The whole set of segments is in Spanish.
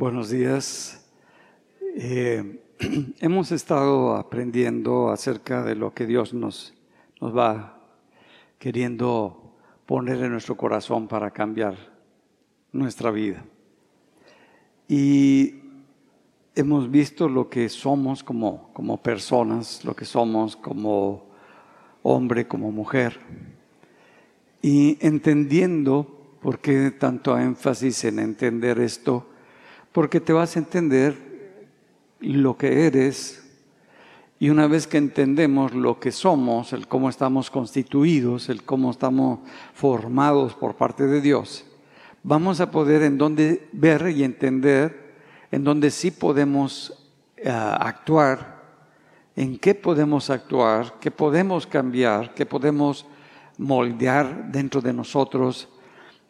Buenos días. Eh, hemos estado aprendiendo acerca de lo que Dios nos, nos va queriendo poner en nuestro corazón para cambiar nuestra vida. Y hemos visto lo que somos como, como personas, lo que somos como hombre, como mujer. Y entendiendo por qué tanto énfasis en entender esto, porque te vas a entender lo que eres. Y una vez que entendemos lo que somos, el cómo estamos constituidos, el cómo estamos formados por parte de Dios, vamos a poder en donde ver y entender en donde sí podemos eh, actuar, en qué podemos actuar, qué podemos cambiar, qué podemos moldear dentro de nosotros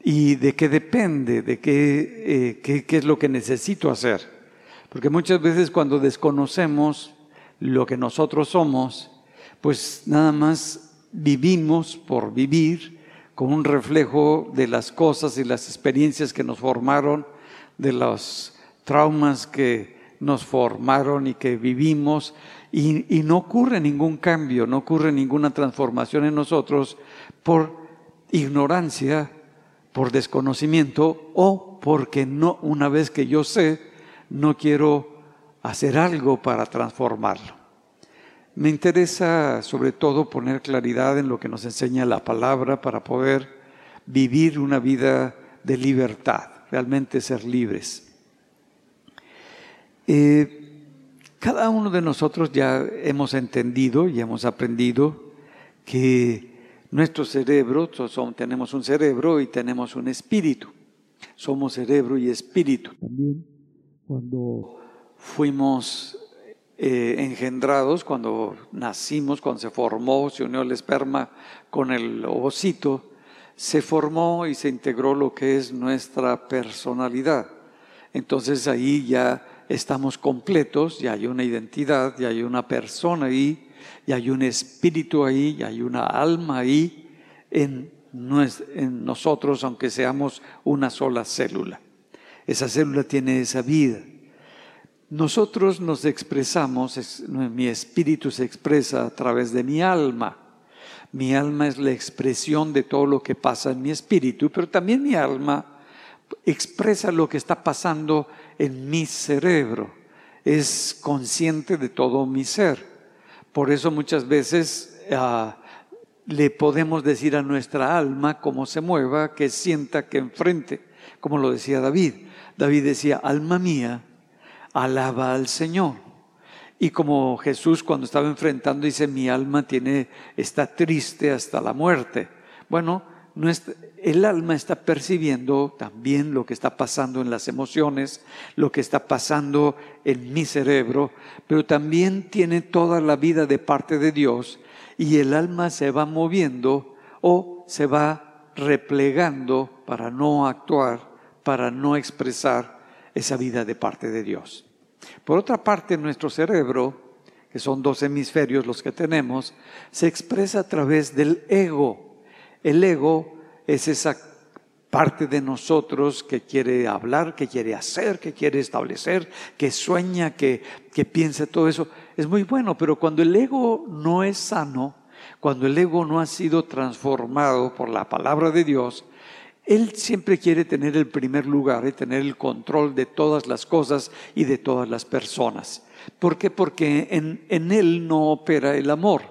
y de qué depende, de qué, eh, qué, es lo que necesito hacer. Porque muchas veces cuando desconocemos lo que nosotros somos, pues nada más vivimos por vivir con un reflejo de las cosas y las experiencias que nos formaron, de los traumas que nos formaron y que vivimos, y no ocurre ningún cambio, no ocurre ninguna transformación en nosotros por ignorancia por desconocimiento o porque no, una vez que yo sé, no quiero hacer algo para transformarlo. Me interesa sobre todo poner claridad en lo que nos enseña la palabra para poder vivir una vida de libertad, realmente ser libres. Eh, cada uno de nosotros ya hemos entendido y hemos aprendido que nuestro cerebro, tenemos un cerebro y tenemos un espíritu. Somos cerebro y espíritu. También cuando fuimos eh, engendrados, cuando nacimos, cuando se formó, se unió el esperma con el ovocito, se formó y se integró lo que es nuestra personalidad. Entonces ahí ya estamos completos, ya hay una identidad, ya hay una persona ahí y hay un espíritu ahí, y hay una alma ahí en, en nosotros, aunque seamos una sola célula. Esa célula tiene esa vida. Nosotros nos expresamos, mi espíritu se expresa a través de mi alma. Mi alma es la expresión de todo lo que pasa en mi espíritu, pero también mi alma expresa lo que está pasando en mi cerebro. Es consciente de todo mi ser. Por eso muchas veces ah, le podemos decir a nuestra alma cómo se mueva, que sienta, que enfrente, como lo decía David. David decía, alma mía, alaba al Señor. Y como Jesús cuando estaba enfrentando dice, mi alma tiene, está triste hasta la muerte. Bueno, el alma está percibiendo también lo que está pasando en las emociones, lo que está pasando en mi cerebro, pero también tiene toda la vida de parte de Dios y el alma se va moviendo o se va replegando para no actuar, para no expresar esa vida de parte de Dios. Por otra parte, nuestro cerebro, que son dos hemisferios los que tenemos, se expresa a través del ego el ego es esa parte de nosotros que quiere hablar, que quiere hacer, que quiere establecer, que sueña, que, que piensa todo eso. Es muy bueno, pero cuando el ego no es sano, cuando el ego no ha sido transformado por la palabra de Dios, él siempre quiere tener el primer lugar y tener el control de todas las cosas y de todas las personas. ¿Por qué? Porque en, en él no opera el amor,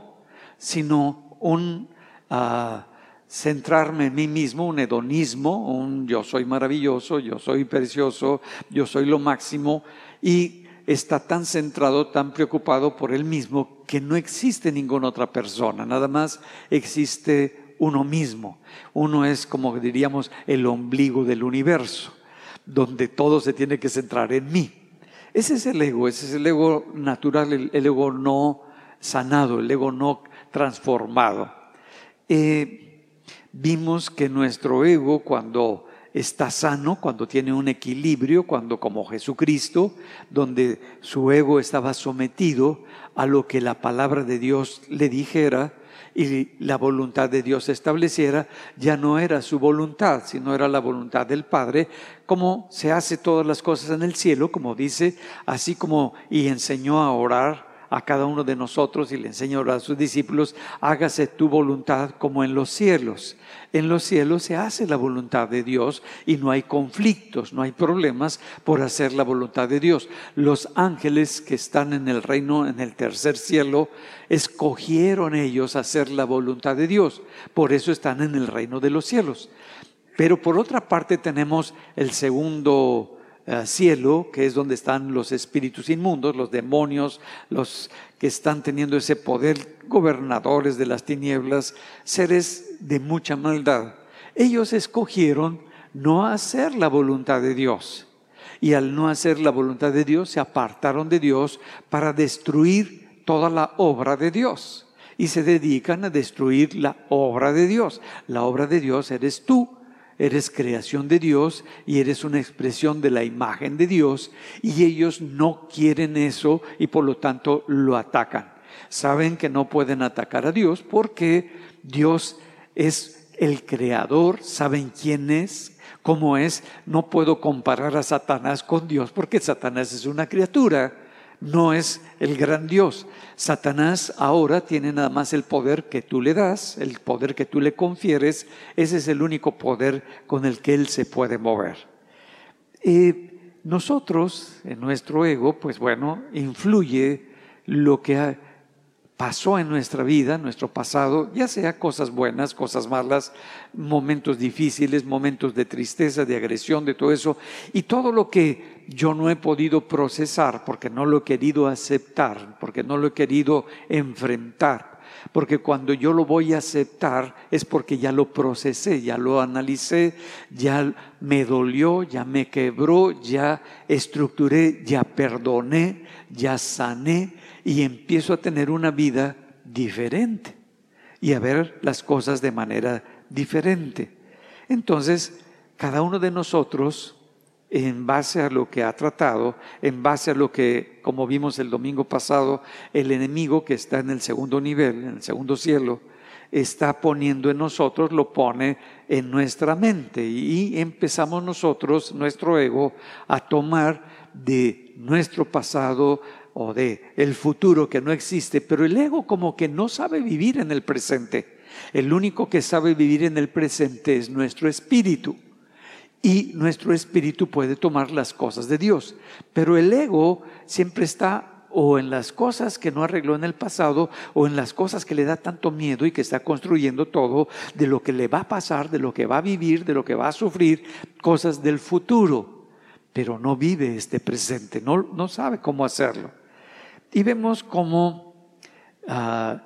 sino un... Ah, centrarme en mí mismo, un hedonismo, un yo soy maravilloso, yo soy precioso, yo soy lo máximo, y está tan centrado, tan preocupado por él mismo, que no existe ninguna otra persona, nada más existe uno mismo. Uno es, como diríamos, el ombligo del universo, donde todo se tiene que centrar en mí. Ese es el ego, ese es el ego natural, el, ego no sanado, el ego no transformado. Eh, vimos que nuestro ego cuando está sano, cuando tiene un equilibrio, cuando como Jesucristo, donde su ego estaba sometido a lo que la palabra de Dios le dijera, y la voluntad de Dios estableciera, ya no era su voluntad, sino era la voluntad del Padre, como se hace todas las cosas en el cielo, como dice, así como y enseñó a orar a cada uno de nosotros y le enseñó a sus discípulos, hágase tu voluntad como en los cielos. En los cielos se hace la voluntad de Dios y no hay conflictos, no hay problemas por hacer la voluntad de Dios. Los ángeles que están en el reino, en el tercer cielo, escogieron ellos hacer la voluntad de Dios. Por eso están en el reino de los cielos. Pero por otra parte tenemos el segundo eh, cielo, que es donde están los espíritus inmundos, los demonios, los que están teniendo ese poder, gobernadores de las tinieblas, seres de mucha maldad. Ellos escogieron no hacer la voluntad de Dios. Y al no hacer la voluntad de Dios, se apartaron de Dios para destruir toda la obra de Dios. Y se dedican a destruir la obra de Dios. La obra de Dios eres tú eres creación de Dios y eres una expresión de la imagen de Dios y ellos no quieren eso y por lo tanto lo atacan. Saben que no pueden atacar a Dios porque Dios es el creador, saben quién es, cómo es. No puedo comparar a Satanás con Dios porque Satanás es una criatura no es el gran Dios. Satanás ahora tiene nada más el poder que tú le das, el poder que tú le confieres, ese es el único poder con el que él se puede mover. Y nosotros, en nuestro ego, pues bueno, influye lo que pasó en nuestra vida, nuestro pasado, ya sea cosas buenas, cosas malas, momentos difíciles, momentos de tristeza, de agresión, de todo eso, y todo lo que yo no he podido procesar porque no lo he querido aceptar, porque no lo he querido enfrentar, porque cuando yo lo voy a aceptar es porque ya lo procesé, ya lo analicé, ya me dolió, ya me quebró, ya estructuré, ya perdoné, ya sané y empiezo a tener una vida diferente y a ver las cosas de manera diferente. Entonces, cada uno de nosotros, en base a lo que ha tratado, en base a lo que, como vimos el domingo pasado, el enemigo que está en el segundo nivel, en el segundo cielo, está poniendo en nosotros, lo pone en nuestra mente y empezamos nosotros, nuestro ego, a tomar de nuestro pasado, o de el futuro que no existe, pero el ego como que no sabe vivir en el presente. El único que sabe vivir en el presente es nuestro espíritu. Y nuestro espíritu puede tomar las cosas de Dios. Pero el ego siempre está o en las cosas que no arregló en el pasado o en las cosas que le da tanto miedo y que está construyendo todo de lo que le va a pasar, de lo que va a vivir, de lo que va a sufrir, cosas del futuro. Pero no vive este presente, no, no sabe cómo hacerlo. Y vemos cómo ah,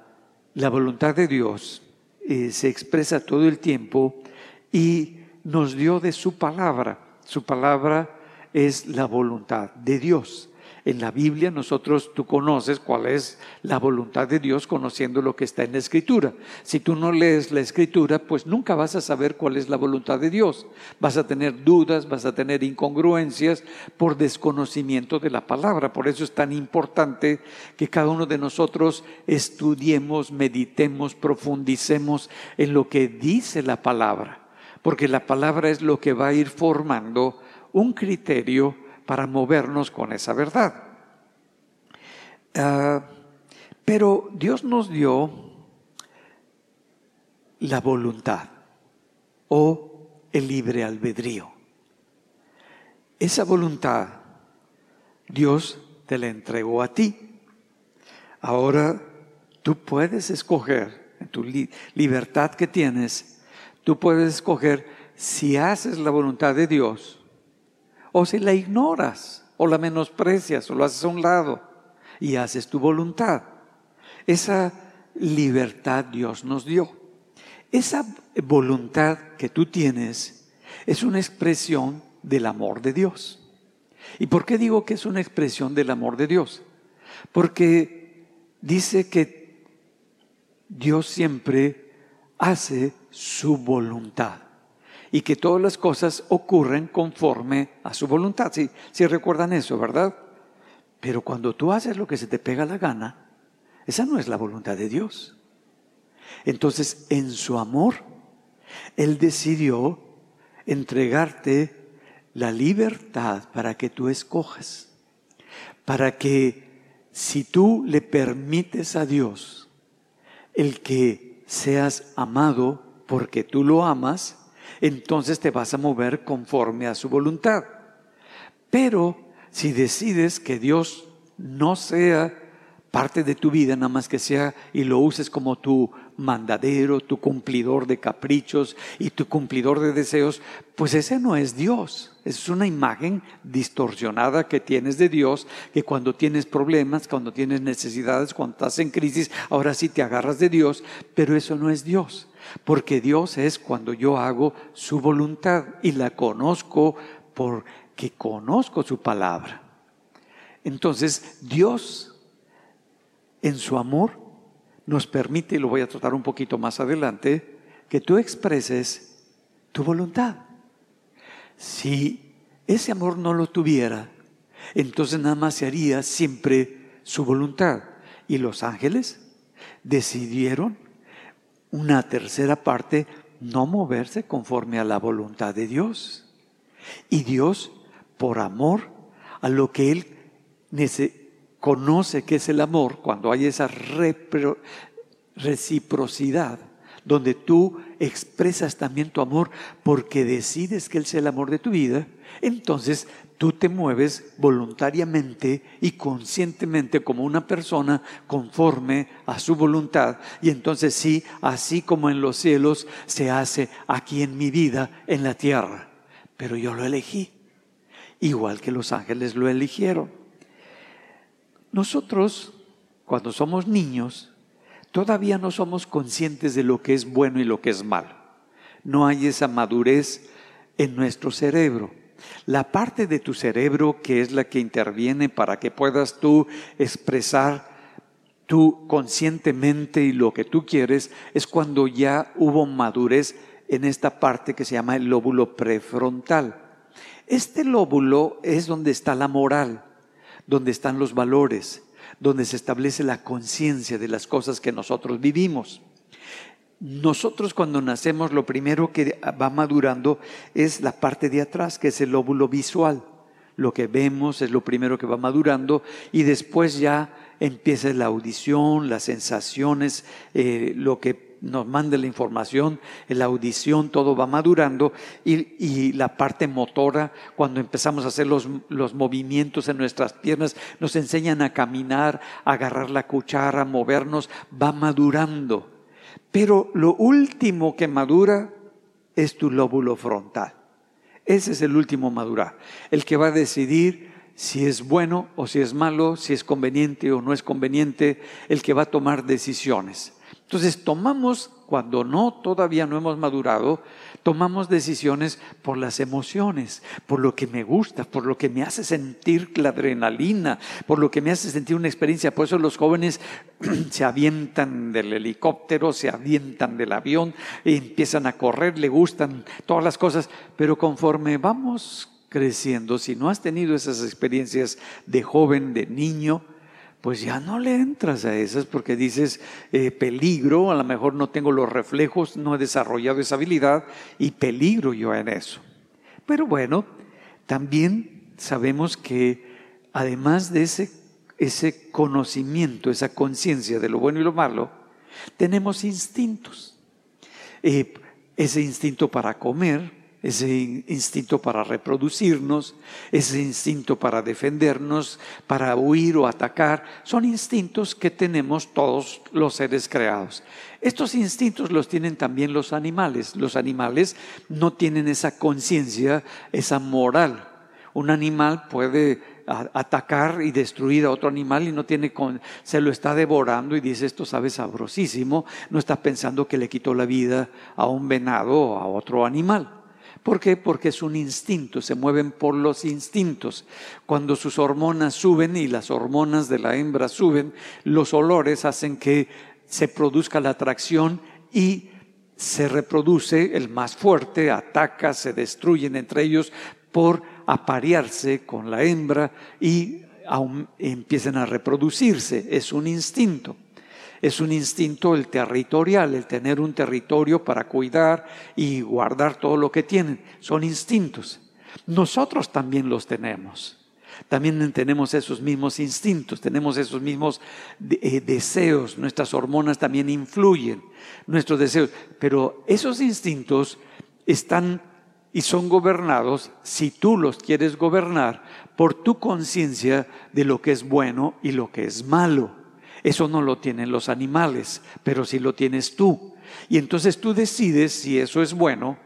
la voluntad de Dios eh, se expresa todo el tiempo y nos dio de su palabra. Su palabra es la voluntad de Dios. En la Biblia nosotros, tú conoces cuál es la voluntad de Dios conociendo lo que está en la Escritura. Si tú no lees la Escritura, pues nunca vas a saber cuál es la voluntad de Dios. Vas a tener dudas, vas a tener incongruencias por desconocimiento de la palabra. Por eso es tan importante que cada uno de nosotros estudiemos, meditemos, profundicemos en lo que dice la palabra. Porque la palabra es lo que va a ir formando un criterio para movernos con esa verdad. Ah, pero Dios nos dio la voluntad o el libre albedrío. Esa voluntad Dios te la entregó a ti. Ahora tú puedes escoger, en tu libertad que tienes, tú puedes escoger si haces la voluntad de Dios o si la ignoras, o la menosprecias, o lo haces a un lado y haces tu voluntad. Esa libertad Dios nos dio. Esa voluntad que tú tienes es una expresión del amor de Dios. ¿Y por qué digo que es una expresión del amor de Dios? Porque dice que Dios siempre hace su voluntad y que todas las cosas ocurren conforme a su voluntad. Si recuerdan eso, ¿verdad? Pero cuando tú haces lo que se te pega la gana, esa no es la voluntad de Dios. Entonces, en su amor, Él decidió entregarte la libertad para que tú escojas, para que si tú le permites a Dios el que seas amado porque tú lo amas, entonces te vas a mover conforme a su voluntad. Pero si decides que Dios no sea parte de tu vida, nada más que sea y lo uses como tu mandadero, tu cumplidor de caprichos y tu cumplidor de deseos, pues ese no es Dios. Es una imagen distorsionada que tienes de Dios, que cuando tienes problemas, cuando tienes necesidades, cuando estás en crisis, ahora sí te agarras de Dios, pero eso no es Dios. Porque Dios es cuando yo hago su voluntad y la conozco porque conozco su palabra. Entonces, Dios en su amor nos permite, y lo voy a tratar un poquito más adelante, que tú expreses tu voluntad. Si ese amor no lo tuviera, entonces nada más se haría siempre su voluntad. Y los ángeles decidieron una tercera parte no moverse conforme a la voluntad de Dios. Y Dios, por amor a lo que Él conoce que es el amor cuando hay esa reciprocidad, donde tú expresas también tu amor porque decides que Él sea el amor de tu vida, entonces tú te mueves voluntariamente y conscientemente como una persona conforme a su voluntad. Y entonces sí, así como en los cielos se hace aquí en mi vida, en la tierra. Pero yo lo elegí, igual que los ángeles lo eligieron. Nosotros, cuando somos niños, todavía no somos conscientes de lo que es bueno y lo que es malo. No hay esa madurez en nuestro cerebro. La parte de tu cerebro que es la que interviene para que puedas tú expresar tú conscientemente y lo que tú quieres es cuando ya hubo madurez en esta parte que se llama el lóbulo prefrontal. Este lóbulo es donde está la moral donde están los valores, donde se establece la conciencia de las cosas que nosotros vivimos. Nosotros cuando nacemos lo primero que va madurando es la parte de atrás, que es el lóbulo visual. Lo que vemos es lo primero que va madurando y después ya empieza la audición, las sensaciones, eh, lo que nos manda la información, la audición, todo va madurando y, la parte motora, cuando empezamos a hacer los, los, movimientos en nuestras piernas, nos enseñan a caminar, a agarrar la cuchara, a movernos, va madurando. Pero lo último que madura es tu lóbulo frontal. Ese es el último madurar, el que va a decidir si es bueno o si es malo, si es conveniente o no es conveniente, el que va a tomar decisiones. Entonces tomamos, cuando no, todavía no hemos madurado, tomamos decisiones por las emociones, por lo que me gusta, por lo que me hace sentir la adrenalina, por lo que me hace sentir una experiencia. Por eso los jóvenes se avientan del helicóptero, se avientan del avión, y empiezan a correr, le gustan todas las cosas, pero conforme vamos creciendo, si no has tenido esas experiencias de joven, de niño, pues ya no le entras a esas porque dices eh, peligro, a lo mejor no tengo los reflejos, no he desarrollado esa habilidad y peligro yo en eso. Pero bueno, también sabemos que además de ese, ese conocimiento, esa conciencia de lo bueno y lo malo, tenemos instintos. Eh, ese instinto para comer, ese instinto para reproducirnos, ese instinto para defendernos, para huir o atacar, son instintos que tenemos todos los seres creados. Estos instintos los tienen también los animales. Los animales no tienen esa conciencia, esa moral. Un animal puede atacar y destruir a otro animal y no tiene con, se lo está devorando y dice esto sabe sabrosísimo, no está pensando que le quitó la vida a un venado o a otro animal. ¿Por qué? Porque es un instinto, se mueven por los instintos. Cuando sus hormonas suben y las hormonas de la hembra suben, los olores hacen que se produzca la atracción y se reproduce el más fuerte, ataca, se destruyen entre ellos por aparearse con la hembra y empiezan a reproducirse. Es un instinto. Es un instinto el territorial, el tener un territorio para cuidar y guardar todo lo que tienen. Son instintos. Nosotros también los tenemos. También tenemos esos mismos instintos, tenemos esos mismos eh, deseos, nuestras hormonas también influyen, nuestros deseos, pero esos instintos están y son gobernados, si tú los quieres gobernar, por tu conciencia de lo que es bueno y lo que es malo. Eso no lo tienen los animales, pero sí lo tienes tú. Y entonces tú decides si eso es bueno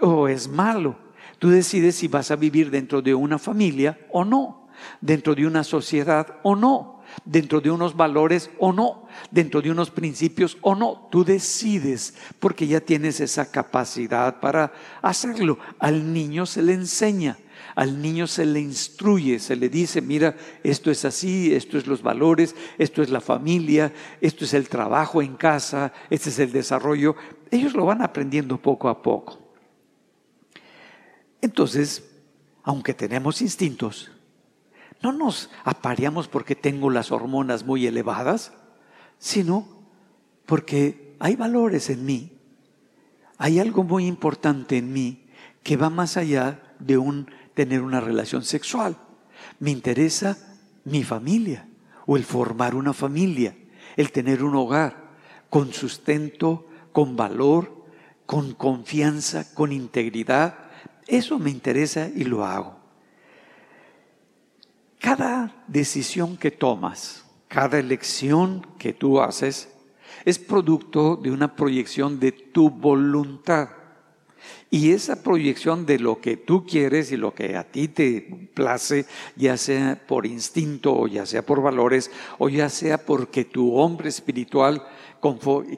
o es malo. Tú decides si vas a vivir dentro de una familia o no, dentro de una sociedad o no, dentro de unos valores o no, dentro de unos principios o no. Tú decides porque ya tienes esa capacidad para hacerlo. Al niño se le enseña. Al niño se le instruye, se le dice, mira, esto es así, esto es los valores, esto es la familia, esto es el trabajo en casa, este es el desarrollo. Ellos lo van aprendiendo poco a poco. Entonces, aunque tenemos instintos, no nos apareamos porque tengo las hormonas muy elevadas, sino porque hay valores en mí, hay algo muy importante en mí que va más allá de un tener una relación sexual. Me interesa mi familia o el formar una familia, el tener un hogar con sustento, con valor, con confianza, con integridad. Eso me interesa y lo hago. Cada decisión que tomas, cada elección que tú haces, es producto de una proyección de tu voluntad. Y esa proyección de lo que tú quieres y lo que a ti te place, ya sea por instinto o ya sea por valores o ya sea porque tu hombre espiritual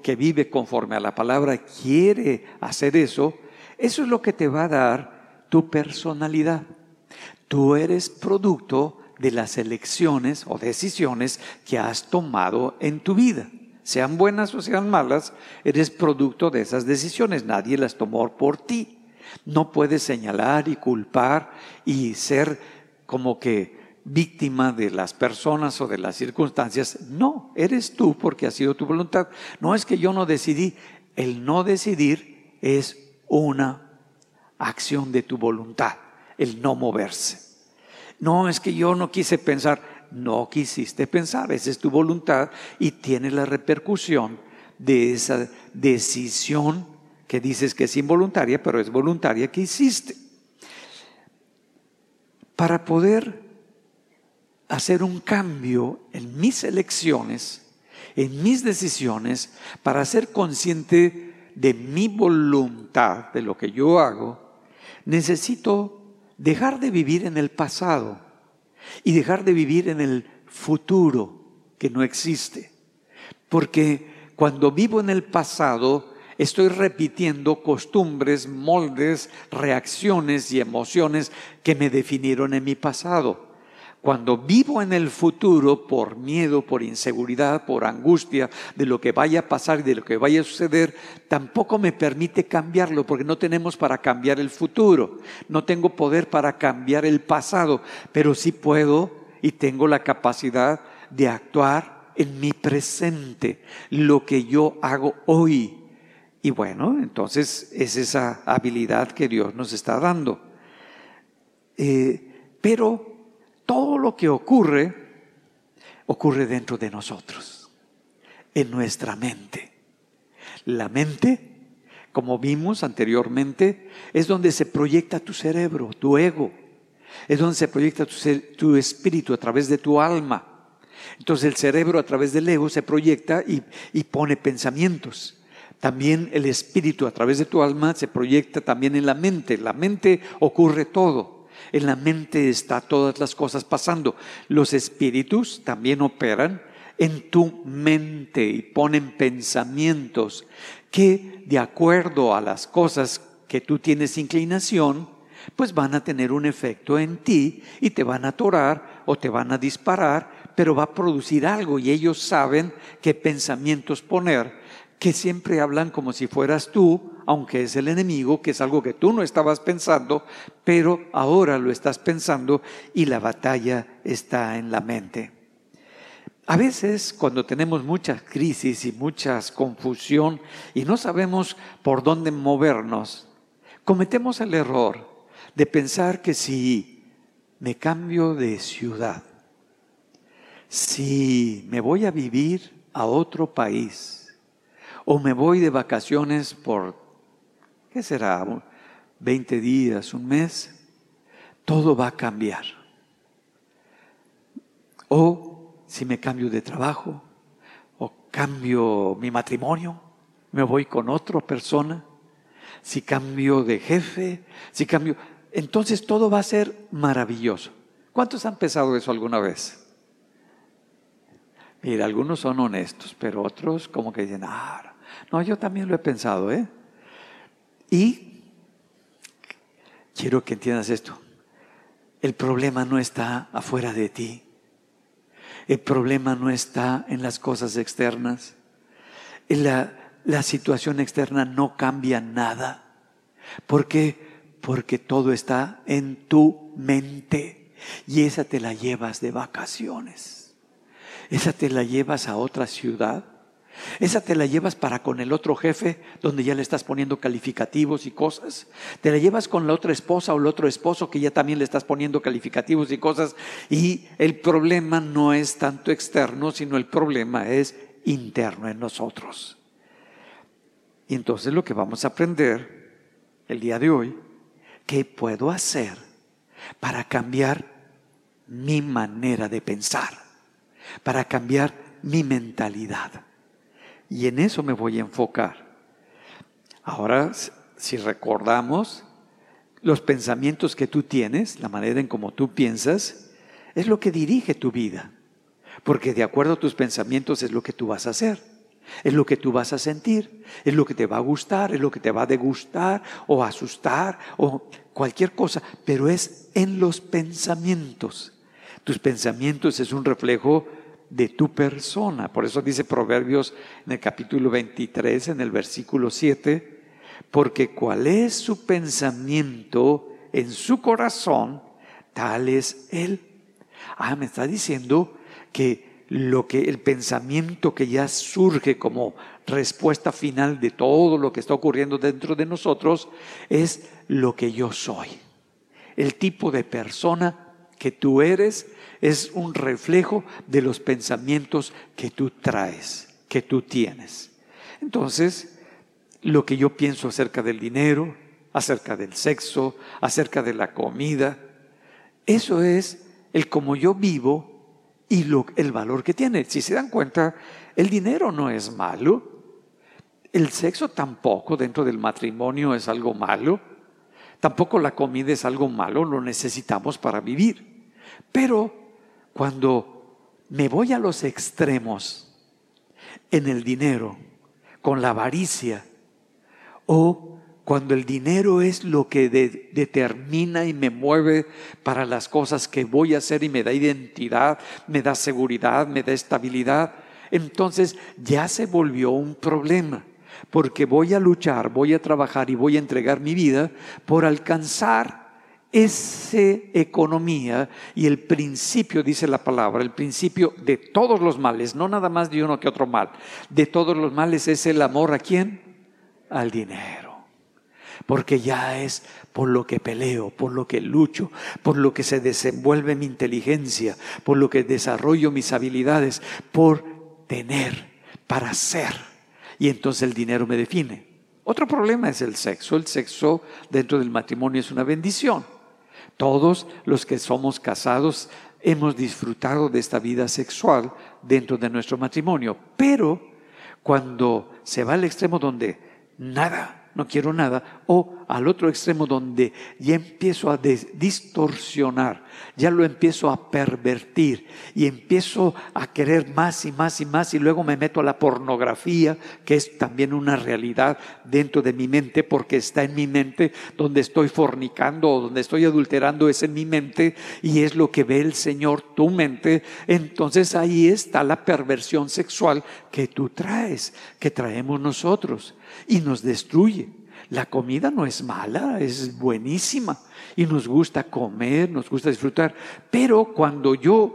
que vive conforme a la palabra quiere hacer eso, eso es lo que te va a dar tu personalidad. Tú eres producto de las elecciones o decisiones que has tomado en tu vida sean buenas o sean malas, eres producto de esas decisiones. Nadie las tomó por ti. No puedes señalar y culpar y ser como que víctima de las personas o de las circunstancias. No, eres tú porque ha sido tu voluntad. No es que yo no decidí. El no decidir es una acción de tu voluntad, el no moverse. No es que yo no quise pensar, no quisiste pensar, esa es tu voluntad y tiene la repercusión de esa decisión que dices que es involuntaria, pero es voluntaria que hiciste. Para poder hacer un cambio en mis elecciones, en mis decisiones, para ser consciente de mi voluntad, de lo que yo hago, necesito dejar de vivir en el pasado y dejar de vivir en el futuro que no existe. Porque cuando vivo en el pasado, estoy repitiendo costumbres, moldes, reacciones y emociones que me definieron en mi pasado. Cuando vivo en el futuro por miedo, por inseguridad, por angustia de lo que vaya a pasar y de lo que vaya a suceder, tampoco me permite cambiarlo porque no tenemos para cambiar el futuro. No tengo poder para cambiar el pasado, pero sí puedo y tengo la capacidad de actuar en mi presente, lo que yo hago hoy. Y bueno, entonces es esa habilidad que Dios nos está dando. Eh, pero todo lo que ocurre, ocurre dentro de nosotros, en nuestra mente. La mente, como vimos anteriormente, es donde se proyecta tu cerebro, tu ego. Es donde se proyecta tu, espíritu a través de tu alma. Entonces el cerebro a través del ego se proyecta y, y pone pensamientos. También el espíritu a través de tu alma se proyecta también en la mente. La mente ocurre todo. En la mente está todas las cosas pasando. Los espíritus también operan en tu mente y ponen pensamientos que de acuerdo a las cosas que tú tienes inclinación, pues van a tener un efecto en ti y te van a atorar o te van a disparar, pero va a producir algo y ellos saben qué pensamientos poner que siempre hablan como si fueras tú, aunque es el enemigo, que es algo que tú no estabas pensando, pero ahora lo estás pensando y la batalla está en la mente. A veces cuando tenemos muchas crisis y muchas confusión y no sabemos por dónde movernos, cometemos el error de pensar que si me cambio de ciudad, si me voy a vivir a otro país o me voy de vacaciones por, ¿qué será? 20 días, un mes, todo va a cambiar. O si me cambio de trabajo o cambio mi matrimonio, me voy con otra persona, si cambio de jefe, si cambio, entonces todo va a ser maravilloso. ¿Cuántos han pensado eso alguna vez? Mira, algunos son honestos, pero otros como que dicen, ah, no, yo también lo he pensado, ¿eh? Y quiero que entiendas esto. El problema no está afuera de ti. El problema no está en las cosas externas. La, la situación externa no cambia nada. ¿Por qué? Porque todo está en tu mente. Y esa te la llevas de vacaciones. Esa te la llevas a otra ciudad. Esa te la llevas para con el otro jefe, donde ya le estás poniendo calificativos y cosas. Te la llevas con la otra esposa o el otro esposo que ya también le estás poniendo calificativos y cosas. Y el problema no es tanto externo, sino el problema es interno en nosotros. Y entonces lo que vamos a aprender el día de hoy, ¿qué puedo hacer para cambiar mi manera de pensar? para cambiar mi mentalidad. Y en eso me voy a enfocar. Ahora, si recordamos, los pensamientos que tú tienes, la manera en cómo tú piensas, es lo que dirige tu vida. Porque de acuerdo a tus pensamientos es lo que tú vas a hacer, es lo que tú vas a sentir, es lo que te va a gustar, es lo que te va a degustar o asustar o cualquier cosa, pero es en los pensamientos. Tus pensamientos es un reflejo de tu persona. Por eso dice Proverbios en el capítulo 23, en el versículo 7, porque cuál es su pensamiento en su corazón, tal es él. Ah, me está diciendo que lo que el pensamiento que ya surge como respuesta final de todo lo que está ocurriendo dentro de nosotros es lo que yo soy. El tipo de persona que tú eres es un reflejo de los pensamientos que tú traes, que tú tienes. Entonces, lo que yo pienso acerca del dinero, acerca del sexo, acerca de la comida, eso es el como yo vivo y lo, el valor que tiene. Si se dan cuenta, el dinero no es malo, el sexo tampoco dentro del matrimonio es algo malo, tampoco la comida es algo malo, lo necesitamos para vivir. Pero cuando me voy a los extremos en el dinero, con la avaricia, o cuando el dinero es lo que determina y me mueve para las cosas que voy a hacer y me da identidad, me da seguridad, me da estabilidad, entonces ya se volvió un problema, porque voy a luchar, voy a trabajar y voy a entregar mi vida por alcanzar esa economía y el principio, dice la palabra, el principio de todos los males, no nada más de uno que otro mal, de todos los males es el amor a quién? Al dinero. Porque ya es por lo que peleo, por lo que lucho, por lo que se desenvuelve mi inteligencia, por lo que desarrollo mis habilidades, por tener, para ser. Y entonces el dinero me define. Otro problema es el sexo. El sexo dentro del matrimonio es una bendición. Todos los que somos casados hemos disfrutado de esta vida sexual dentro de nuestro matrimonio, pero cuando se va al extremo donde nada no quiero nada, o al otro extremo donde ya empiezo a distorsionar, ya lo empiezo a pervertir y empiezo a querer más y más y más y luego me meto a la pornografía, que es también una realidad dentro de mi mente porque está en mi mente, donde estoy fornicando o donde estoy adulterando es en mi mente y es lo que ve el Señor, tu mente, entonces ahí está la perversión sexual que tú traes, que traemos nosotros y nos destruye. La comida no es mala, es buenísima y nos gusta comer, nos gusta disfrutar, pero cuando yo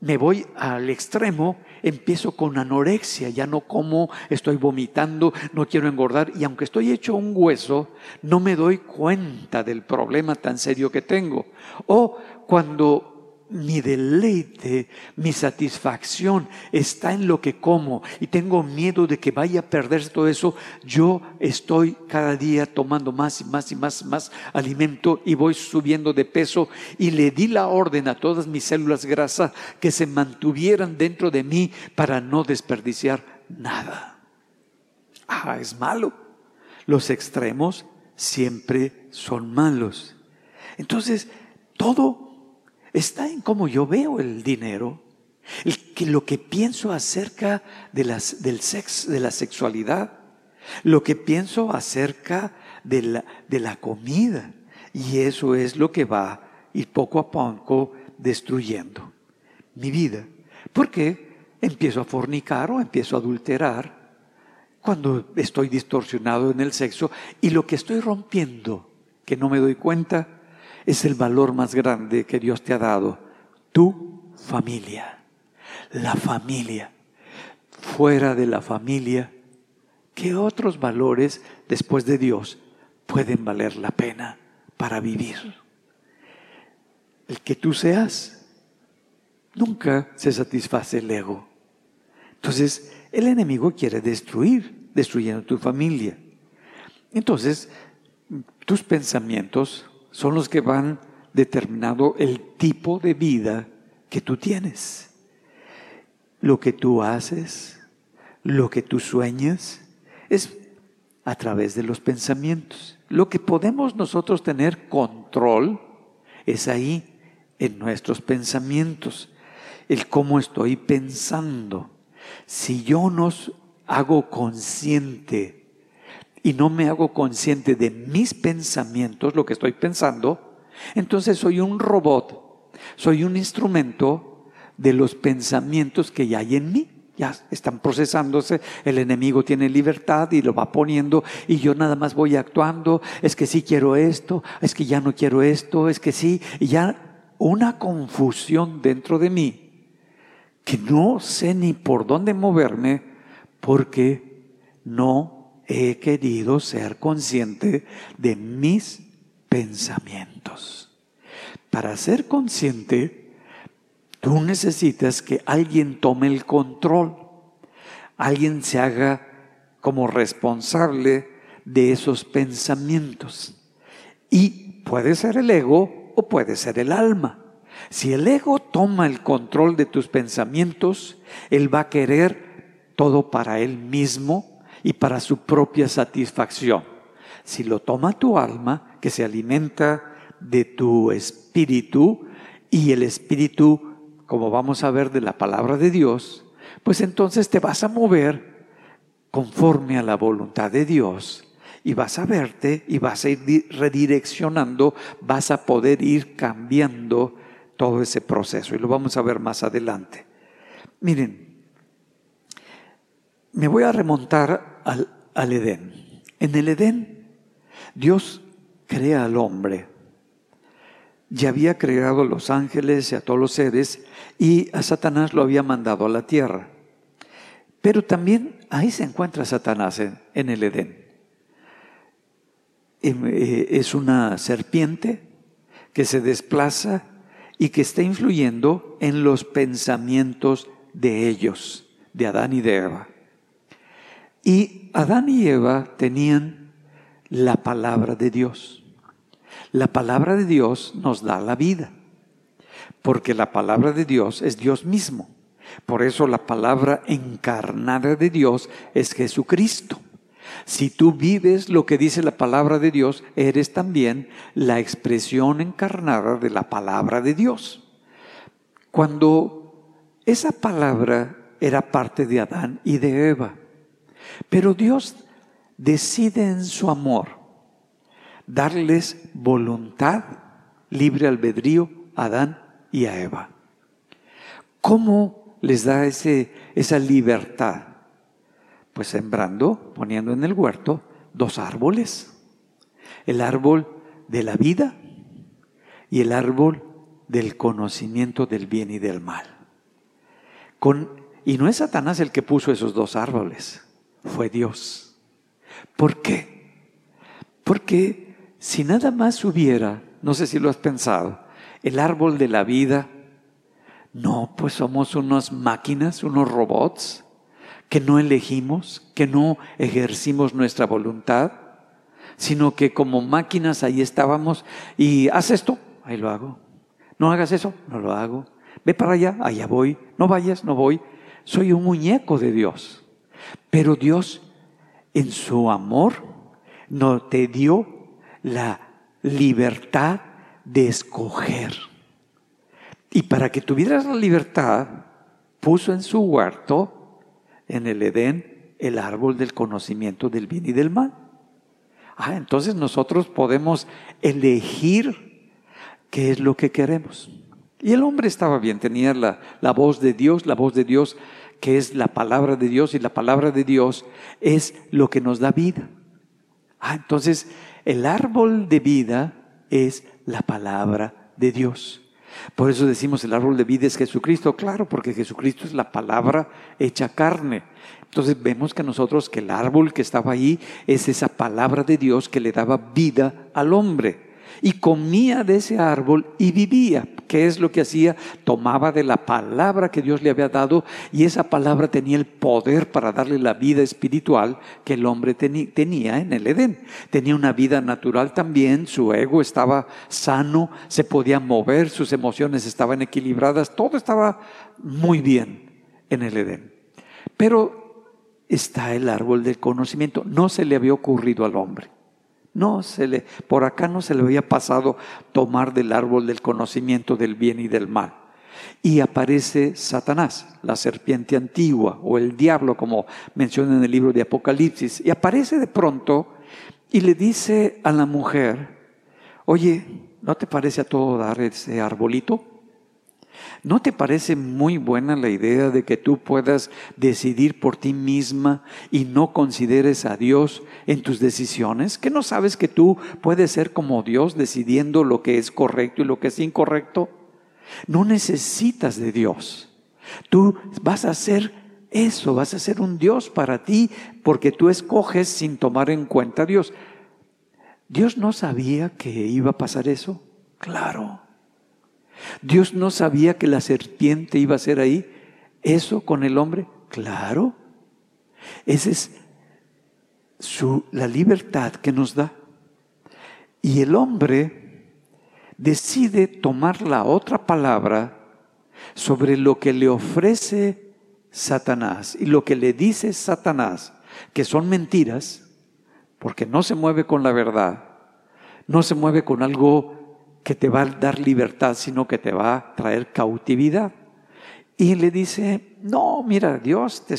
me voy al extremo, empiezo con anorexia, ya no como, estoy vomitando, no quiero engordar y aunque estoy hecho un hueso, no me doy cuenta del problema tan serio que tengo. O cuando mi deleite, mi satisfacción está en lo que como y tengo miedo de que vaya a perder todo eso, yo estoy cada día tomando más y más y más, más alimento y voy subiendo de peso y le di la orden a todas mis células grasas que se mantuvieran dentro de mí para no desperdiciar nada. Ah, es malo. Los extremos siempre son malos. Entonces, todo está en cómo yo veo el dinero, lo que pienso acerca de, del sexo, de la sexualidad, lo que pienso acerca de la, de la comida. Y eso es lo que va ir poco a poco destruyendo mi vida. Porque empiezo a fornicar o empiezo a adulterar cuando estoy distorsionado en el sexo y lo que estoy rompiendo, que no me doy cuenta, es el valor más grande que Dios te ha dado, tu familia. La familia. Fuera de la familia, ¿qué otros valores después de Dios pueden valer la pena para vivir? El que tú seas, nunca se satisface el ego. Entonces, el enemigo quiere destruir, destruyendo tu familia. Entonces, tus pensamientos son los que van determinando el tipo de vida que tú tienes. Lo que tú haces, lo que tú sueñas, es a través de los pensamientos. Lo que podemos nosotros tener control es ahí, en nuestros pensamientos, el cómo estoy pensando. Si yo no hago consciente y no me hago consciente de mis pensamientos, lo que estoy pensando, entonces soy un robot, soy un instrumento de los pensamientos que ya hay en mí. Ya están procesándose, el enemigo tiene libertad y lo va poniendo y yo nada más voy actuando, es que sí quiero esto, es que ya no quiero esto, es que sí, y ya una confusión dentro de mí que no sé ni por dónde moverme porque no he querido ser consciente de mis pensamientos. Para ser consciente, tú necesitas que alguien tome el control, alguien se haga como responsable de esos pensamientos. Y puede ser el ego o puede ser el alma. Si el ego toma el control de tus pensamientos, él va a querer todo para él mismo y para su propia satisfacción. Si lo toma tu alma, que se alimenta de tu espíritu, y el espíritu, como vamos a ver de la palabra de Dios, pues entonces te vas a mover conforme a la voluntad de Dios y vas a verte y vas a ir redireccionando, vas a poder ir cambiando todo ese proceso y lo vamos a ver más adelante. Miren, me voy a remontar al, Edén. En el Edén, Dios crea al hombre. Ya había creado a los ángeles y a todos los seres y a Satanás lo había mandado a la tierra. Pero también ahí se encuentra Satanás en, el Edén. Em, eh, es una serpiente que se desplaza y que está influyendo en los pensamientos de ellos, de Adán y de Eva. Y Adán y Eva tenían la palabra de Dios. La palabra de Dios nos da la vida, porque la palabra de Dios es Dios mismo. Por eso la palabra encarnada de Dios es Jesucristo. Si tú vives lo que dice la palabra de Dios, eres también la expresión encarnada de la palabra de Dios. Cuando esa palabra era parte de Adán y de Eva, pero Dios decide en su amor darles voluntad, libre albedrío a Adán y a Eva. ¿Cómo les da ese, esa libertad? Pues sembrando, poniendo en el huerto dos árboles. El árbol de la vida y el árbol del conocimiento del bien y del mal. Y no es Satanás el que puso esos dos árboles, fue Dios. ¿Por qué? Porque si nada más hubiera, no sé si lo has pensado, el árbol de la vida, no, pues somos unas máquinas, unos robots que no elegimos, que no ejercimos nuestra voluntad, sino que como máquinas ahí estábamos y haz esto, ahí lo hago. No hagas eso, no lo hago. Ve para allá, allá voy. No vayas, no voy. Soy un muñeco de Dios. Pero Dios, en su amor, no te dio la libertad de escoger. Y para que tuvieras la libertad, puso en su huerto, en el Edén, el árbol del conocimiento del bien y del mal. Ah, entonces nosotros podemos elegir qué es lo que queremos. Y el hombre estaba bien, tenía la, la voz de Dios, la voz de Dios que es la palabra de Dios y la palabra de Dios es lo que nos da vida. Ah, entonces el árbol de vida es la palabra de Dios. Por eso decimos el árbol de vida es Jesucristo, claro, porque Jesucristo es la palabra hecha carne. Entonces vemos que nosotros que el árbol que estaba ahí es esa palabra de Dios que le daba vida al hombre y comía de ese árbol y vivía. ¿Qué es lo que hacía? Tomaba de la palabra que Dios le había dado y esa palabra tenía el poder para darle la vida espiritual que el hombre tenía en el Edén. Tenía una vida natural también, su ego estaba sano, se podía mover, sus emociones estaban equilibradas, todo estaba muy bien en el Edén. Pero está el árbol del conocimiento, no se le había ocurrido al hombre. No se le, por acá no se le había pasado tomar del árbol del conocimiento del bien y del mal. Y aparece Satanás, la serpiente antigua o el diablo, como menciona en el libro de Apocalipsis. Y aparece de pronto y le dice a la mujer, oye, ¿no te parece a todo dar ese arbolito? ¿No te parece muy buena la idea de que tú puedas decidir por ti misma y no consideres a Dios en tus decisiones? ¿Que no sabes que tú puedes ser como Dios decidiendo lo que es correcto y lo que es incorrecto? No necesitas de Dios. Tú vas a ser eso, vas a ser un Dios para ti porque tú escoges sin tomar en cuenta a Dios. ¿Dios no sabía que iba a pasar eso? Claro. Dios no sabía que la serpiente iba a ser ahí. ¿Eso con el hombre? Claro. Esa es su, la libertad que nos da. Y el hombre decide tomar la otra palabra sobre lo que le ofrece Satanás y lo que le dice Satanás, que son mentiras, porque no se mueve con la verdad, no se mueve con algo que te va a dar libertad, sino que te va a traer cautividad. Y le dice, no, mira, Dios te,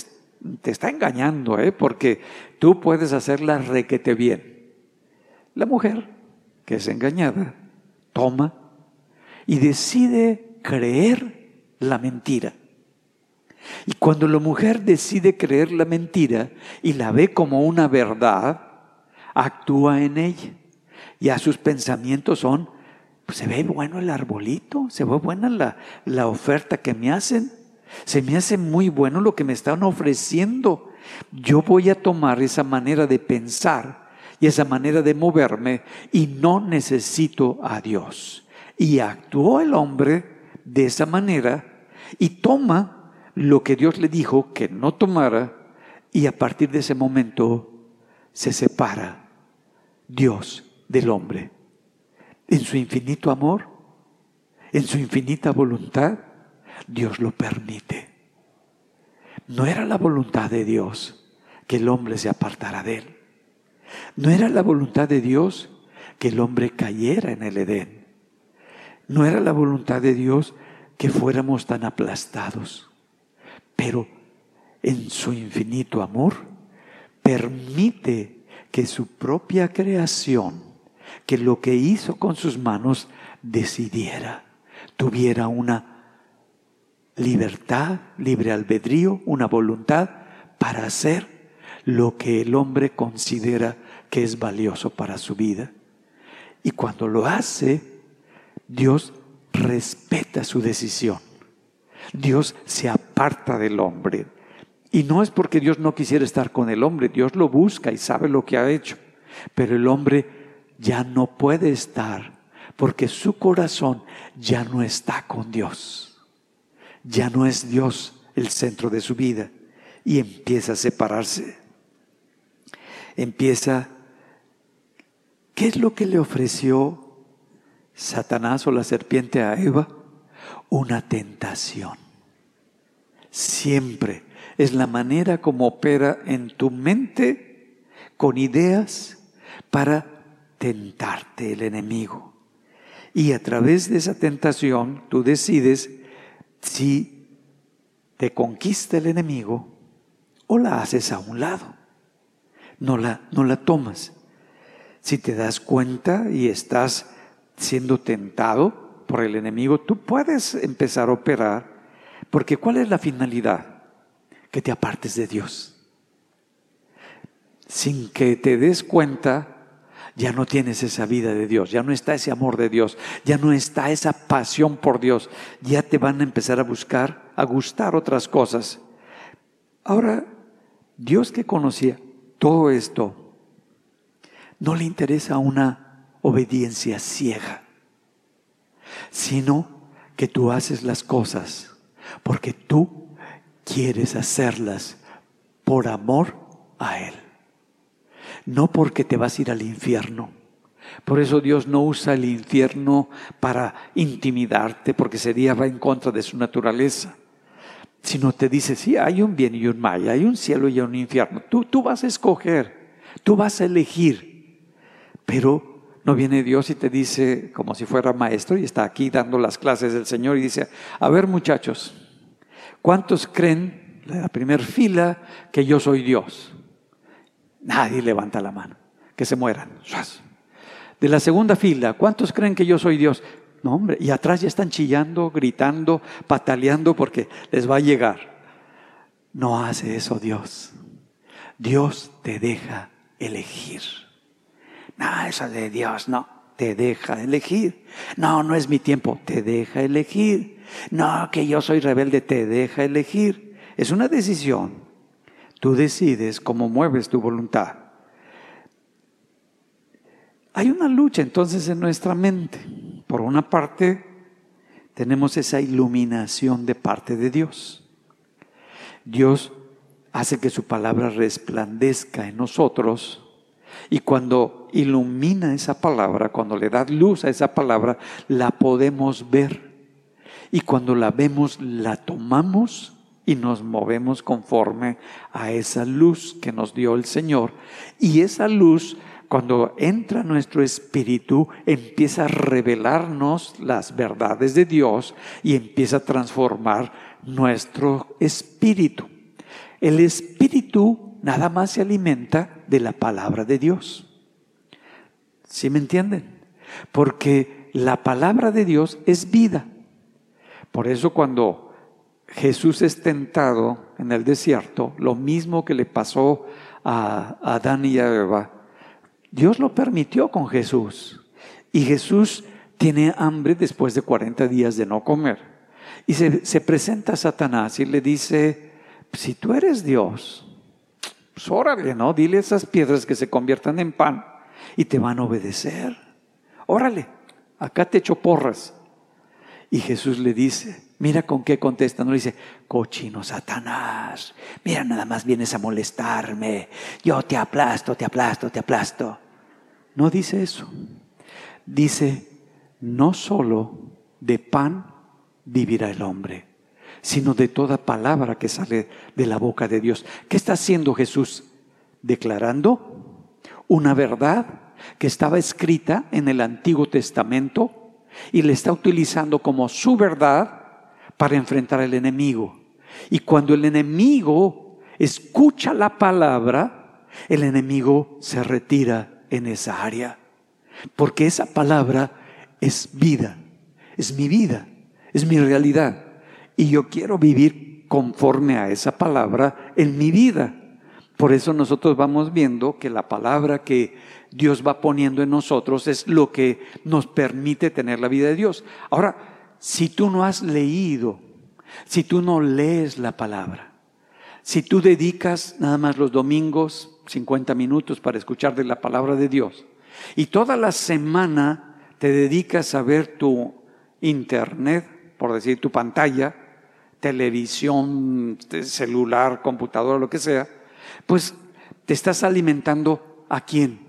te está engañando, ¿eh? porque tú puedes hacerla requete bien. La mujer, que es engañada, toma y decide creer la mentira. Y cuando la mujer decide creer la mentira y la ve como una verdad, actúa en ella. Ya sus pensamientos son pues se ve bueno el arbolito, se ve buena la, la oferta que me hacen, se me hace muy bueno lo que me están ofreciendo. Yo voy a tomar esa manera de pensar y esa manera de moverme y no necesito a Dios. Y actuó el hombre de esa manera y toma lo que Dios le dijo que no tomara y a partir de ese momento se separa Dios del hombre en su infinito amor, en su infinita voluntad, Dios lo permite. No era la voluntad de Dios que el hombre se apartara de él. No era la voluntad de Dios que el hombre cayera en el Edén. No era la voluntad de Dios que fuéramos tan aplastados. Pero en su infinito amor permite que su propia creación que lo que hizo con sus manos decidiera, tuviera una libertad, libre albedrío, una voluntad para hacer lo que el hombre considera que es valioso para su vida. Y cuando lo hace, Dios respeta su decisión. Dios se aparta del hombre. Y no es porque Dios no quisiera estar con el hombre, Dios lo busca y sabe lo que ha hecho. Pero el hombre ya no puede estar porque su corazón ya no está con Dios. Ya no es Dios el centro de su vida y empieza a separarse. Empieza, ¿qué es lo que le ofreció Satanás o la serpiente a Eva? Una tentación. Siempre es la manera como opera en tu mente con ideas para tentarte el enemigo. Y a través de esa tentación tú decides si te conquista el enemigo o la haces a un lado. No la, no la tomas. Si te das cuenta y estás siendo tentado por el enemigo, tú puedes empezar a operar. Porque ¿cuál es la finalidad? Que te apartes de Dios. Sin que te des cuenta, ya no tienes esa vida de Dios, ya no está ese amor de Dios, ya no está esa pasión por Dios, ya te van a empezar a buscar, a gustar otras cosas. Ahora, Dios que conocía todo esto, no le interesa una obediencia ciega, sino que tú haces las cosas porque tú quieres hacerlas por amor a Él no porque te vas a ir al infierno. Por eso Dios no usa el infierno para intimidarte, porque sería va en contra de su naturaleza. Sino te dice, sí, hay un bien y un mal, hay un cielo y un infierno. Tú, tú vas a escoger, tú vas a elegir. Pero no viene Dios y te dice, como si fuera maestro, y está aquí dando las clases del Señor, y dice, a ver muchachos, ¿cuántos creen, la primera fila, que yo soy Dios? Nadie levanta la mano. Que se mueran. De la segunda fila, ¿cuántos creen que yo soy Dios? No, hombre, y atrás ya están chillando, gritando, pataleando porque les va a llegar. No hace eso Dios. Dios te deja elegir. No, eso de Dios, no, te deja elegir. No, no es mi tiempo, te deja elegir. No, que yo soy rebelde, te deja elegir. Es una decisión. Tú decides cómo mueves tu voluntad. Hay una lucha entonces en nuestra mente. Por una parte, tenemos esa iluminación de parte de Dios. Dios hace que su palabra resplandezca en nosotros y cuando ilumina esa palabra, cuando le da luz a esa palabra, la podemos ver. Y cuando la vemos, la tomamos y nos movemos conforme a esa luz que nos dio el Señor. Y esa luz, cuando entra en nuestro espíritu, empieza a revelarnos las verdades de Dios y empieza a transformar nuestro espíritu. El espíritu nada más se alimenta de la palabra de Dios. ¿Sí me entienden? Porque la palabra de Dios es vida. Por eso cuando Jesús es tentado en el desierto, lo mismo que le pasó a Adán y a Eva, Dios lo permitió con Jesús. Y Jesús tiene hambre después de 40 días de no comer. Y se, presenta a Satanás y le dice, si tú eres Dios, pues órale, ¿no? Dile esas piedras que se conviertan en pan y te van a obedecer. Órale, acá te echo porras. Y Jesús le dice, mira con qué contesta, no le dice, cochino Satanás, mira nada más vienes a molestarme, yo te aplasto, te aplasto, te aplasto. No dice eso. Dice, no solo de pan vivirá el hombre, sino de toda palabra que sale de la boca de Dios. ¿Qué está haciendo Jesús? Declarando una verdad que estaba escrita en el Antiguo Testamento y le está utilizando como su verdad para enfrentar al enemigo. Y cuando el enemigo escucha la palabra, el enemigo se retira en esa área. Porque esa palabra es vida, es mi vida, es mi realidad. Y yo quiero vivir conforme a esa palabra en mi vida. Por eso nosotros vamos viendo que la palabra que Dios va poniendo en nosotros es lo que nos permite tener la vida de Dios. Ahora, si tú no has leído si tú no lees la palabra, si tú dedicas nada más los domingos 50 minutos para escuchar de la palabra de Dios y toda la semana te dedicas a ver tu internet, por decir tu pantalla, televisión, celular, computadora, lo que sea, pues te estás alimentando a quién?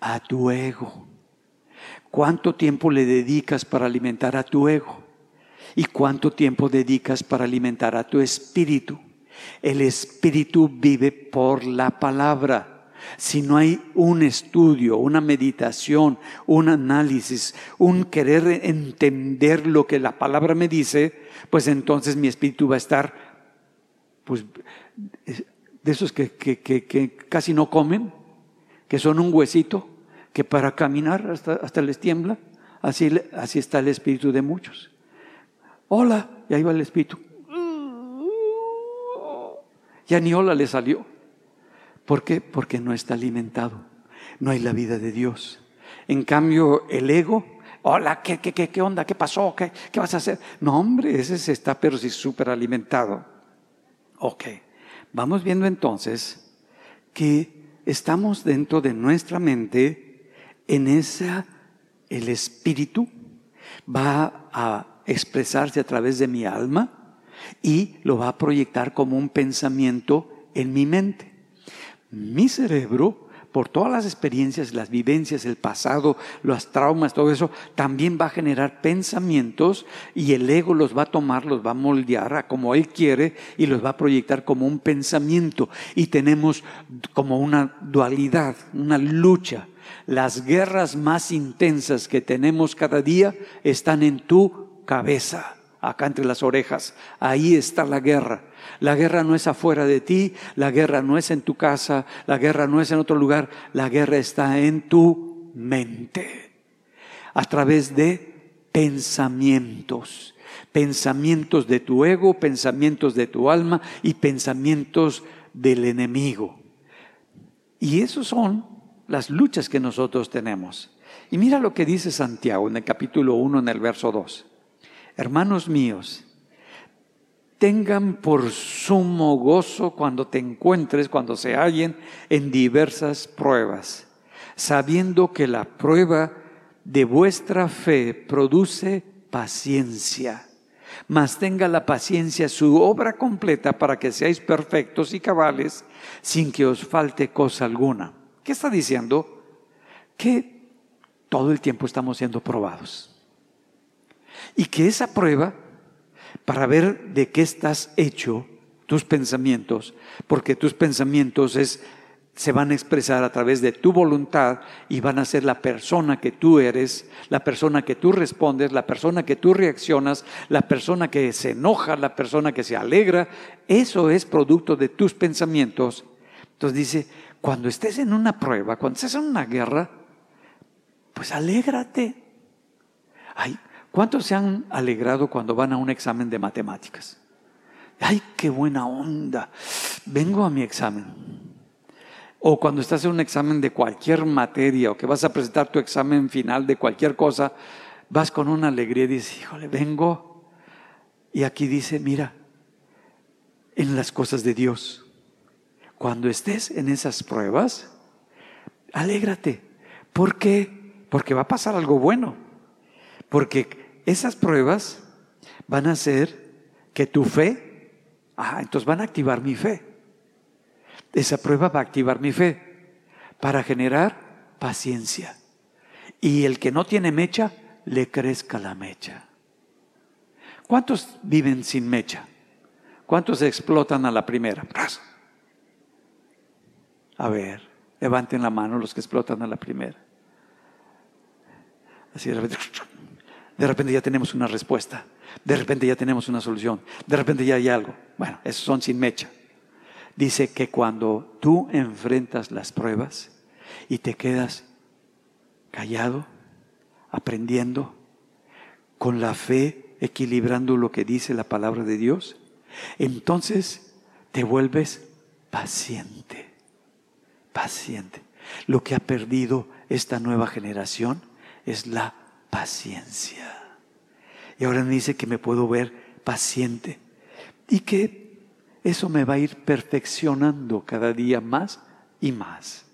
A tu ego. ¿Cuánto tiempo le dedicas para alimentar a tu ego? ¿Y cuánto tiempo dedicas para alimentar a tu espíritu? El espíritu vive por la palabra. Si no hay un estudio, una meditación, un análisis, un querer entender lo que la palabra me dice, pues entonces mi espíritu va a estar, pues, de esos que, que, casi no comen, que son un huesito, que para caminar hasta, hasta les tiembla. Así, así está el espíritu de muchos. Hola, y ahí va el espíritu. Ya ni hola le salió. ¿Por qué? Porque no está alimentado. No hay la vida de Dios. En cambio, el ego, hola, ¿qué, qué, qué, onda? ¿Qué pasó? ¿Qué, ¿Qué vas a hacer? No, hombre, ese se está, pero sí súper alimentado. Ok, vamos viendo entonces que estamos dentro de nuestra mente en esa, el espíritu va a expresarse a través de mi alma y lo va a proyectar como un pensamiento en mi mente. Mi cerebro, por todas las experiencias, las vivencias, el pasado, los traumas, todo eso, también va a generar pensamientos y el ego los va a tomar, los va a moldear a como él quiere y los va a proyectar como un pensamiento. Y tenemos como una dualidad, una lucha. Las guerras más intensas que tenemos cada día están en tu cabeza acá entre las orejas. Ahí está la guerra. La guerra no es afuera de ti, la guerra no es en tu casa, la guerra no es en otro lugar, la guerra está en tu mente. A través de pensamientos. Pensamientos de tu ego, pensamientos de tu alma y pensamientos del enemigo. Y esos son las luchas que nosotros tenemos. Y mira lo que dice Santiago en el capítulo 1, en el verso 2. Hermanos míos, tengan por sumo gozo cuando te encuentres, cuando se hallen en diversas pruebas, sabiendo que la prueba de vuestra fe produce paciencia. Mas tenga la paciencia su obra completa para que seáis perfectos y cabales sin que os falte cosa alguna. ¿Qué está diciendo? Que todo el tiempo estamos siendo probados. Y que esa prueba, para ver de qué estás hecho, tus pensamientos, porque tus pensamientos es, se van a expresar a través de tu voluntad y van a ser la persona que tú eres, la persona que tú respondes, la persona que tú reaccionas, la persona que se enoja, la persona que se alegra. Eso es producto de tus pensamientos. Entonces dice, cuando estés en una prueba, cuando estés en una guerra, pues alégrate. Ay, ¿Cuántos se han alegrado cuando van a un examen de matemáticas? ¡Ay, qué buena onda! Vengo a mi examen. O cuando estás en un examen de cualquier materia o que vas a presentar tu examen final de cualquier cosa, vas con una alegría y dices, híjole, vengo. Y aquí dice, mira, en las cosas de Dios. Cuando estés en esas pruebas, alégrate. ¿Por qué? Porque va a pasar algo bueno. Porque esas pruebas van a hacer que tu fe, ah, entonces van a activar mi fe. Esa prueba va a activar mi fe para generar paciencia. Y el que no tiene mecha, le crezca la mecha. ¿Cuántos viven sin mecha? ¿Cuántos explotan a la primera? A ver, levanten la mano los que explotan a la primera. Así de repente de repente ya tenemos una respuesta, de repente ya tenemos una solución, de repente ya hay algo. Bueno, esos son sin mecha. Dice que cuando tú enfrentas las pruebas y te quedas callado, aprendiendo, con la fe, equilibrando lo que dice la palabra de Dios, entonces te vuelves paciente, paciente. Lo que ha perdido esta nueva generación es la paciencia. Y ahora me dice que me puedo ver paciente y que eso me va a ir perfeccionando cada día más y más.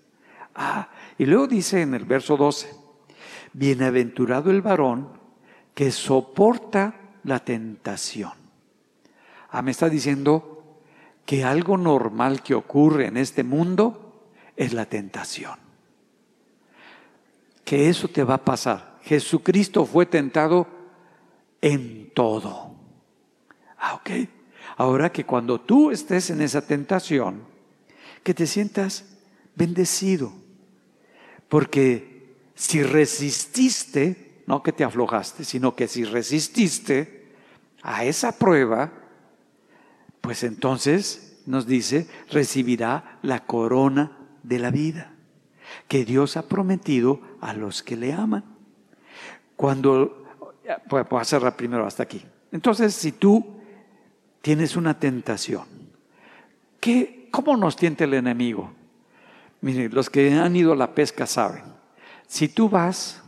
Ah, y luego dice en el verso 12, bienaventurado el varón que soporta la tentación. Ah, me está diciendo que algo normal que ocurre en este mundo es la tentación. Que eso te va a pasar. Jesucristo fue tentado en todo. Ah, ok. Ahora que cuando tú estés en esa tentación, que te sientas bendecido. Porque si resististe, no que te aflojaste, sino que si resististe a esa prueba, pues entonces nos dice, recibirá la corona de la vida que Dios ha prometido a los que le aman. Cuando, pues voy a cerrar primero hasta aquí. Entonces, si tú tienes una tentación, ¿qué, ¿cómo nos tiente el enemigo? Miren, los que han ido a la pesca saben, si tú vas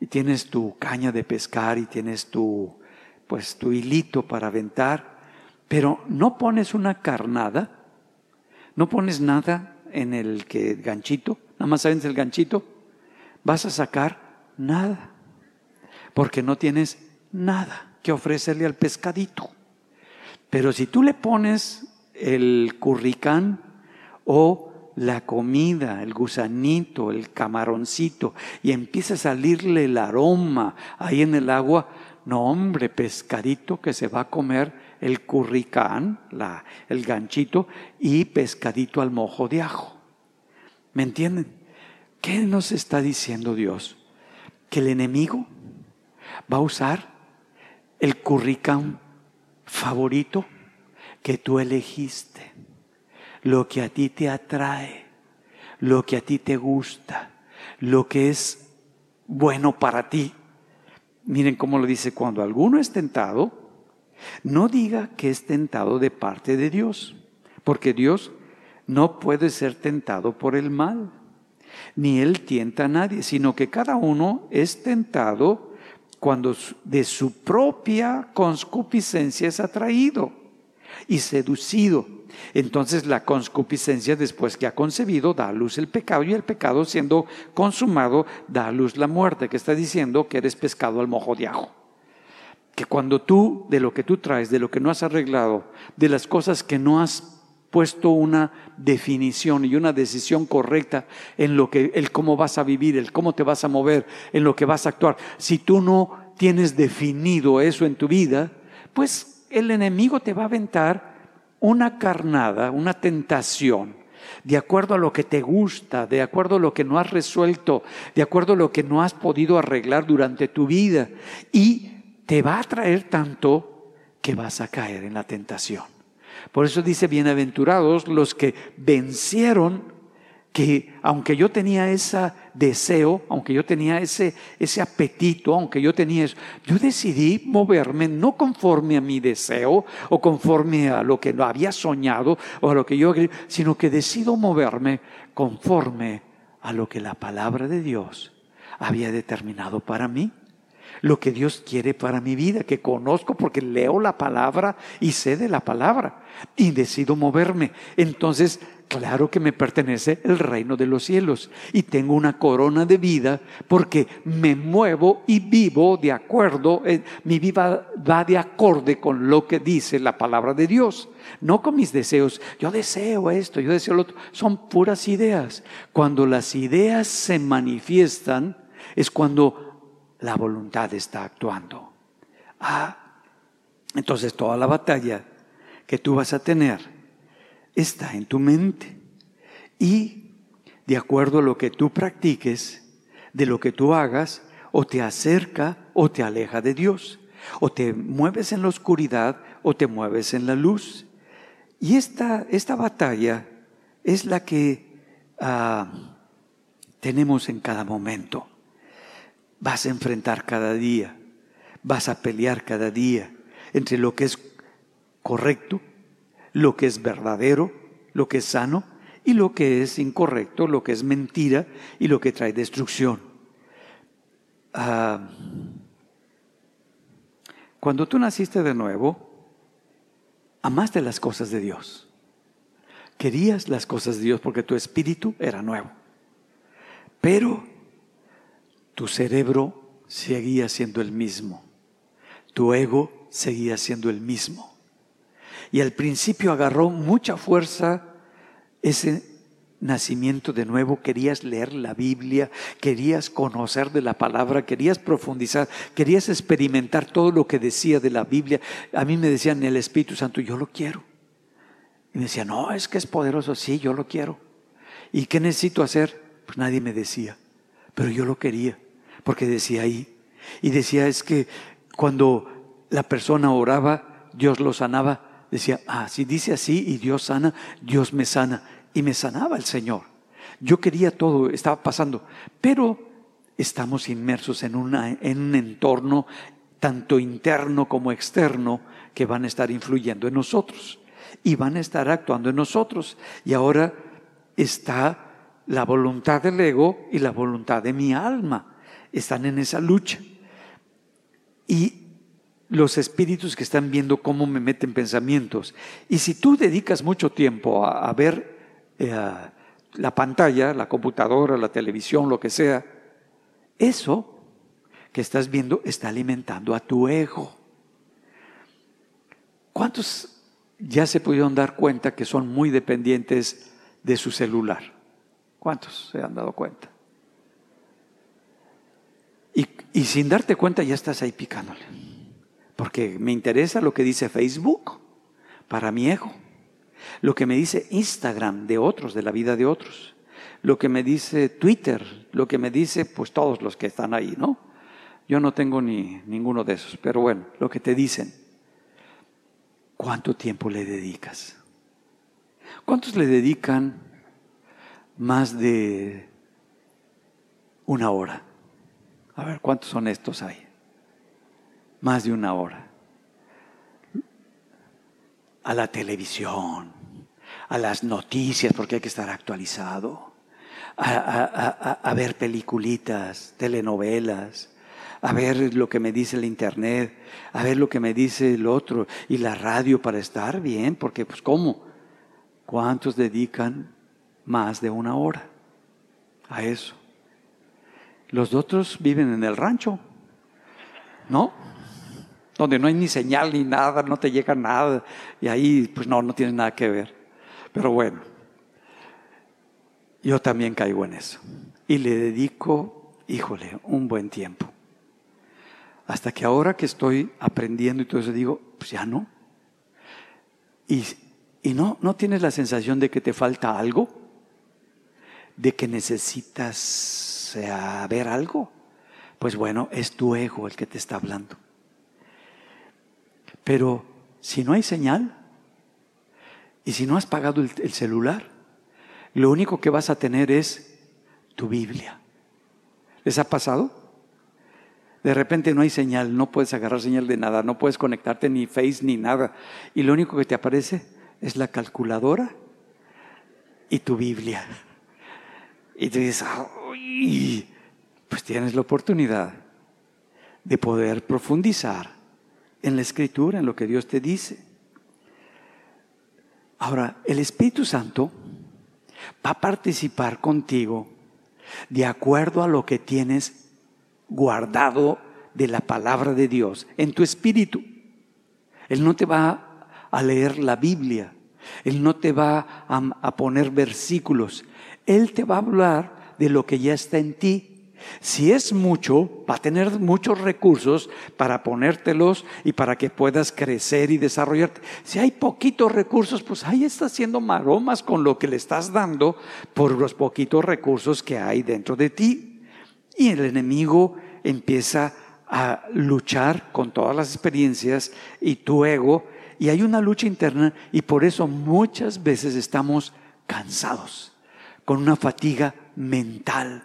y tienes tu caña de pescar y tienes tu, pues, tu hilito para aventar, pero no pones una carnada, no pones nada en el que ganchito, nada más sabes el ganchito, vas a sacar nada, porque no tienes nada que ofrecerle al pescadito. Pero si tú le pones el curricán o la comida, el gusanito, el camaroncito, y empieza a salirle el aroma ahí en el agua, no hombre, pescadito que se va a comer el curricán, la, el ganchito, y pescadito al mojo de ajo. ¿Me entienden? ¿Qué nos está diciendo Dios? Que el enemigo va a usar el curricán favorito que tú elegiste lo que a ti te atrae, lo que a ti te gusta, lo que es bueno para ti. Miren cómo lo dice, cuando alguno es tentado, no diga que es tentado de parte de Dios, porque Dios no puede ser tentado por el mal, ni Él tienta a nadie, sino que cada uno es tentado cuando de su propia concupiscencia es atraído y seducido. Entonces la concupiscencia después que ha concebido da a luz el pecado y el pecado siendo consumado da a luz la muerte, que está diciendo que eres pescado al mojo de ajo. Que cuando tú, de lo que tú traes, de lo que no has arreglado, de las cosas que no has puesto una definición y una decisión correcta en lo que, el cómo vas a vivir, el cómo te vas a mover, en lo que vas a actuar. Si tú no tienes definido eso en tu vida, pues el enemigo te va a aventar una carnada, una tentación, de acuerdo a lo que te gusta, de acuerdo a lo que no has resuelto, de acuerdo a lo que no has podido arreglar durante tu vida. Y te va a traer tanto que vas a caer en la tentación. Por eso dice, bienaventurados los que vencieron que aunque yo tenía ese deseo, aunque yo tenía ese, ese apetito, aunque yo tenía eso, yo decidí moverme no conforme a mi deseo o conforme a lo que había soñado o a lo que yo, sino que decido moverme conforme a lo que la palabra de Dios había determinado para mí lo que Dios quiere para mi vida, que conozco porque leo la palabra y sé de la palabra y decido moverme. Entonces, claro que me pertenece el reino de los cielos y tengo una corona de vida porque me muevo y vivo de acuerdo, eh, mi vida va de acorde con lo que dice la palabra de Dios, no con mis deseos. Yo deseo esto, yo deseo lo otro, son puras ideas. Cuando las ideas se manifiestan es cuando la voluntad está actuando. Ah, entonces toda la batalla que tú vas a tener está en tu mente. Y de acuerdo a lo que tú practiques, de lo que tú hagas, o te acerca o te aleja de Dios. O te mueves en la oscuridad o te mueves en la luz. Y esta, esta batalla es la que ah, tenemos en cada momento vas a enfrentar cada día, vas a pelear cada día entre lo que es correcto, lo que es verdadero, lo que es sano y lo que es incorrecto, lo que es mentira y lo que trae destrucción. Ah, cuando tú naciste de nuevo, amaste las cosas de Dios. Querías las cosas de Dios porque tu espíritu era nuevo. Pero tu cerebro seguía siendo el mismo. Tu ego seguía siendo el mismo. Y al principio agarró mucha fuerza ese nacimiento de nuevo, querías leer la Biblia, querías conocer de la palabra, querías profundizar, querías experimentar todo lo que decía de la Biblia. A mí me decían el Espíritu Santo, yo lo quiero. Y me decían, no, es que es poderoso, sí, yo lo quiero. ¿Y qué necesito hacer? Pues nadie me decía, pero yo lo quería, porque decía ahí. Y decía, es que cuando la persona oraba, Dios lo sanaba. Decía, ah, si dice así y Dios sana, Dios me sana y me sanaba el Señor. Yo quería todo, estaba pasando, pero estamos inmersos en, en un entorno tanto interno como externo que van a estar influyendo en nosotros y van a estar actuando en nosotros. Y ahora está la voluntad del ego y la voluntad de mi alma. Están en esa lucha. Y los espíritus que están viendo cómo me meten pensamientos. Y si tú dedicas mucho tiempo a, ver eh, la pantalla, la computadora, la televisión, lo que sea, eso que estás viendo está alimentando a tu ego. ¿Cuántos ya se pudieron dar cuenta que son muy dependientes de su celular? ¿Cuántos se han dado cuenta? Y, sin darte cuenta ya estás ahí picándole. Porque me interesa lo que dice Facebook para mi ego lo que me dice Instagram de otros, de la vida de otros, lo que me dice Twitter, lo que me dice pues todos los que están ahí, ¿no? Yo no tengo ni ninguno de esos, pero bueno, lo que te dicen. ¿Cuánto tiempo le dedicas? ¿Cuántos le dedican más de una hora? A ver, ¿cuántos son estos hay? Más de una hora a la televisión, a las noticias, porque hay que estar actualizado, a, ver peliculitas, telenovelas, a ver lo que me dice el internet, a ver lo que me dice el otro, y la radio para estar bien, porque pues ¿cómo? ¿Cuántos dedican más de una hora a eso? Los otros viven en el rancho, ¿no? donde no hay ni señal ni nada, no te llega nada, y ahí pues no, no tiene nada que ver. Pero bueno, yo también caigo en eso. Y le dedico, híjole, un buen tiempo. Hasta que ahora que estoy aprendiendo y todo eso digo, pues ya no. Y, y no, no tienes la sensación de que te falta algo, de que necesitas saber algo. Pues bueno, es tu ego el que te está hablando. Pero si no hay señal y si no has pagado el, celular, lo único que vas a tener es tu Biblia. ¿Les ha pasado? De repente no hay señal, no puedes agarrar señal de nada, no puedes conectarte ni Face ni nada. Y lo único que te aparece es la calculadora y tu Biblia. Y tú dices, pues tienes la oportunidad de poder profundizar en la escritura, en lo que Dios te dice. Ahora, el Espíritu Santo va a participar contigo de acuerdo a lo que tienes guardado de la palabra de Dios en tu espíritu. Él no te va a leer la Biblia, Él no te va a, poner versículos, Él te va a hablar de lo que ya está en ti si es mucho, va a tener muchos recursos para ponértelos y para que puedas crecer y desarrollarte. Si hay poquitos recursos, pues ahí está haciendo maromas con lo que le estás dando por los poquitos recursos que hay dentro de ti. Y el enemigo empieza a luchar con todas las experiencias y tu ego. Y hay una lucha interna y por eso muchas veces estamos cansados, con una fatiga mental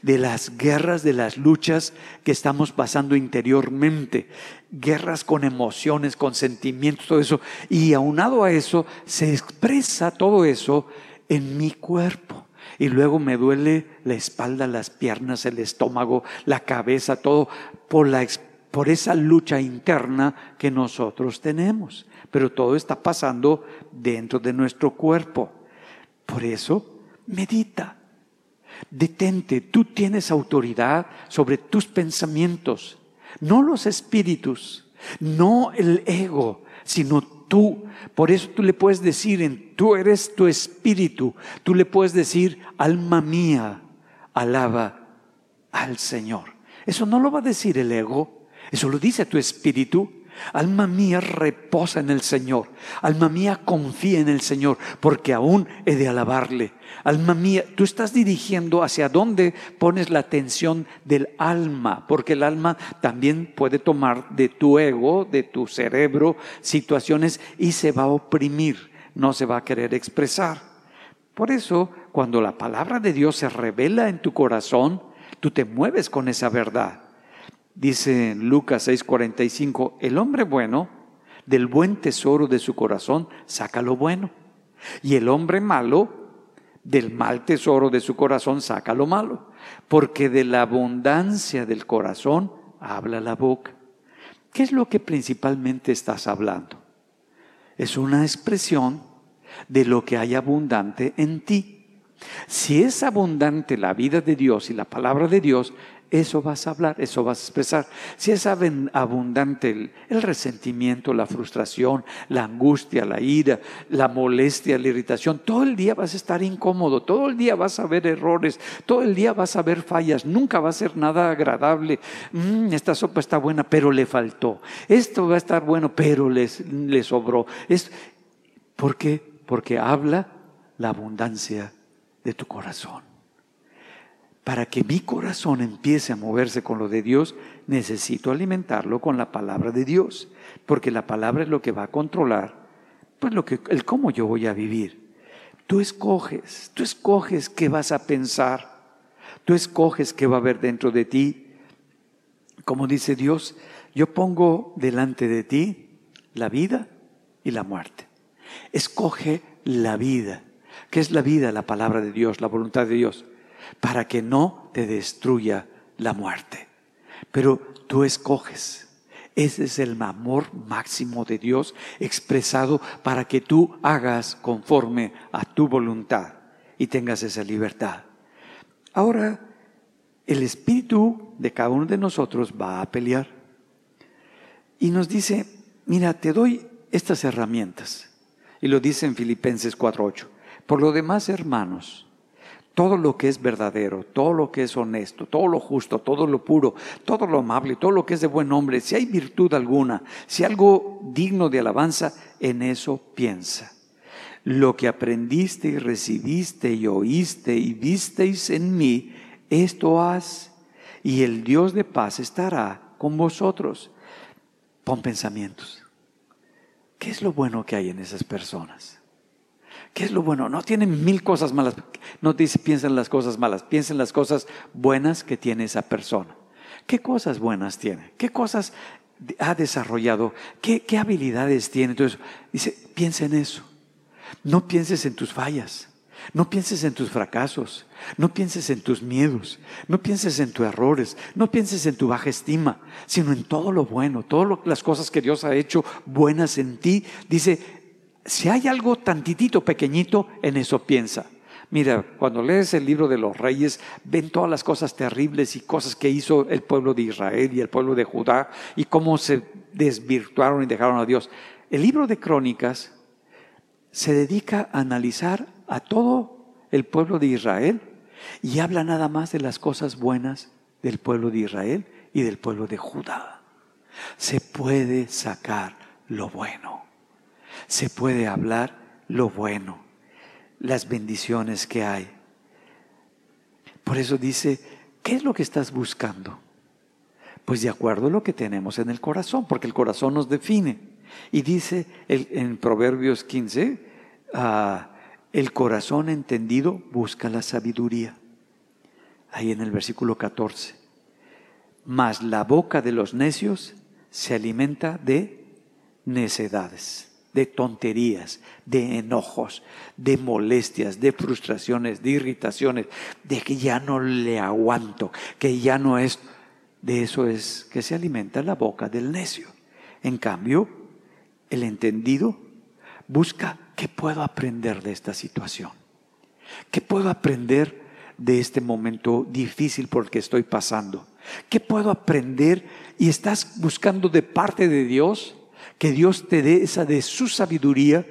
de las guerras, de las luchas que estamos pasando interiormente, guerras con emociones, con sentimientos, todo eso. Y aunado a eso, se expresa todo eso en mi cuerpo. Y luego me duele la espalda, las piernas, el estómago, la cabeza, todo por la por esa lucha interna que nosotros tenemos. Pero todo está pasando dentro de nuestro cuerpo. Por eso, medita. Detente, tú tienes autoridad sobre tus pensamientos, no los espíritus, no el ego, sino tú. Por eso tú le puedes decir, en, tú eres tu espíritu, tú le puedes decir, alma mía, alaba al Señor. Eso no lo va a decir el ego, eso lo dice tu espíritu. Alma mía reposa en el Señor. Alma mía confía en el Señor, porque aún he de alabarle. Alma mía, tú estás dirigiendo hacia dónde pones la atención del alma, porque el alma también puede tomar de tu ego, de tu cerebro, situaciones y se va a oprimir, no se va a querer expresar. Por eso, cuando la palabra de Dios se revela en tu corazón, tú te mueves con esa verdad. Dice Lucas 6:45, el hombre bueno del buen tesoro de su corazón saca lo bueno, y el hombre malo del mal tesoro de su corazón saca lo malo, porque de la abundancia del corazón habla la boca. ¿Qué es lo que principalmente estás hablando? Es una expresión de lo que hay abundante en ti. Si es abundante la vida de Dios y la palabra de Dios, eso vas a hablar, eso vas a expresar. Si es abundante el, resentimiento, la frustración, la angustia, la ira, la molestia, la irritación, todo el día vas a estar incómodo, todo el día vas a ver errores, todo el día vas a ver fallas, nunca va a ser nada agradable. Mm, esta sopa está buena, pero le faltó. Esto va a estar bueno, pero le sobró. Es, ¿Por qué? Porque habla la abundancia de tu corazón. Para que mi corazón empiece a moverse con lo de Dios, necesito alimentarlo con la palabra de Dios, porque la palabra es lo que va a controlar, pues lo que, el cómo yo voy a vivir. Tú escoges, tú escoges qué vas a pensar, tú escoges qué va a haber dentro de ti. Como dice Dios, yo pongo delante de ti la vida y la muerte. Escoge la vida. ¿Qué es la vida? La palabra de Dios, la voluntad de Dios para que no te destruya la muerte. Pero tú escoges. Ese es el amor máximo de Dios expresado para que tú hagas conforme a tu voluntad y tengas esa libertad. Ahora, el espíritu de cada uno de nosotros va a pelear y nos dice, mira, te doy estas herramientas. Y lo dice en Filipenses 4.8. Por lo demás, hermanos, todo lo que es verdadero, todo lo que es honesto, todo lo justo, todo lo puro, todo lo amable, todo lo que es de buen hombre, si hay virtud alguna, si algo digno de alabanza, en eso piensa. Lo que aprendiste y recibiste y oíste y visteis en mí, esto haz, y el Dios de paz estará con vosotros. Pon pensamientos. ¿Qué es lo bueno que hay en esas personas? ¿Qué es lo bueno? No tienen mil cosas malas. No dice piensa en las cosas malas, piensa en las cosas buenas que tiene esa persona. ¿Qué cosas buenas tiene? ¿Qué cosas ha desarrollado? ¿Qué, qué habilidades tiene? Entonces, dice, piensa en eso. No pienses en tus fallas. No pienses en tus fracasos, no pienses en tus miedos, no pienses en tus errores, no pienses en tu baja estima, sino en todo lo bueno, todas las cosas que Dios ha hecho buenas en ti. Dice, si hay algo tantitito pequeñito, en eso piensa. Mira, cuando lees el libro de los reyes, ven todas las cosas terribles y cosas que hizo el pueblo de Israel y el pueblo de Judá y cómo se desvirtuaron y dejaron a Dios. El libro de crónicas se dedica a analizar a todo el pueblo de Israel y habla nada más de las cosas buenas del pueblo de Israel y del pueblo de Judá. Se puede sacar lo bueno se puede hablar lo bueno, las bendiciones que hay. Por eso dice, ¿qué es lo que estás buscando? Pues de acuerdo a lo que tenemos en el corazón, porque el corazón nos define. Y dice en Proverbios 15, ah, el corazón entendido busca la sabiduría. Ahí en el versículo 14. Mas la boca de los necios se alimenta de necedades de tonterías, de enojos, de molestias, de frustraciones, de irritaciones, de que ya no le aguanto, que ya no es... De eso es que se alimenta la boca del necio. En cambio, el entendido busca qué puedo aprender de esta situación. ¿Qué puedo aprender de este momento difícil por el que estoy pasando? ¿Qué puedo aprender? Y estás buscando de parte de Dios que Dios te dé esa de su sabiduría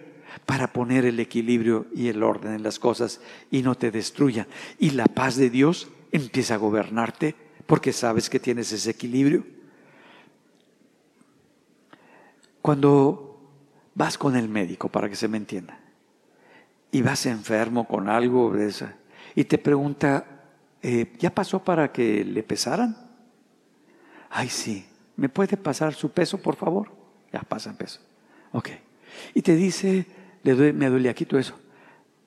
para poner el equilibrio y el orden en las cosas y no te destruyan. Y la paz de Dios empieza a gobernarte porque sabes que tienes ese equilibrio. Cuando vas con el médico, para que se me entienda, y vas enfermo con algo de esa, y te pregunta, eh, ¿ya pasó para que le pesaran? Ay, sí, ¿me puede pasar su peso, por favor? Ya pasa peso. Ok. Y te dice, me duele aquí todo eso.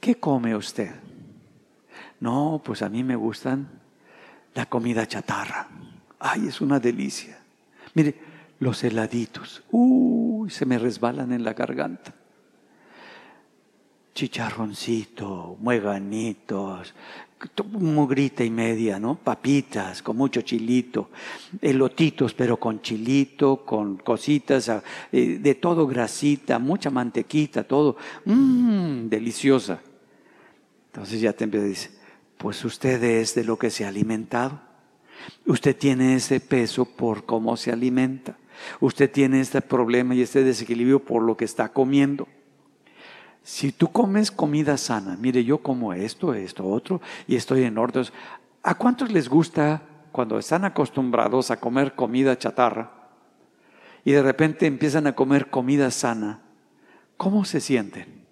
¿Qué come usted? No, pues a mí me gustan la comida chatarra. Ay, es una delicia. Mire, los heladitos. Uy, se me resbalan en la garganta chicharroncito, mueganitos, mugrita y media, ¿no? Papitas con mucho chilito, elotitos pero con chilito, con cositas, ah, eh, de todo grasita, mucha mantequita, todo, mmm, deliciosa. Entonces ya te empieza a decir, pues usted es de lo que se ha alimentado. Usted tiene ese peso por cómo se alimenta. Usted tiene este problema y este desequilibrio por lo que está comiendo. Si tú comes comida sana, mire, yo como esto, esto, otro, y estoy en orden. ¿A cuántos les gusta cuando están acostumbrados a comer comida chatarra y de repente empiezan a comer comida sana? ¿Cómo se sienten?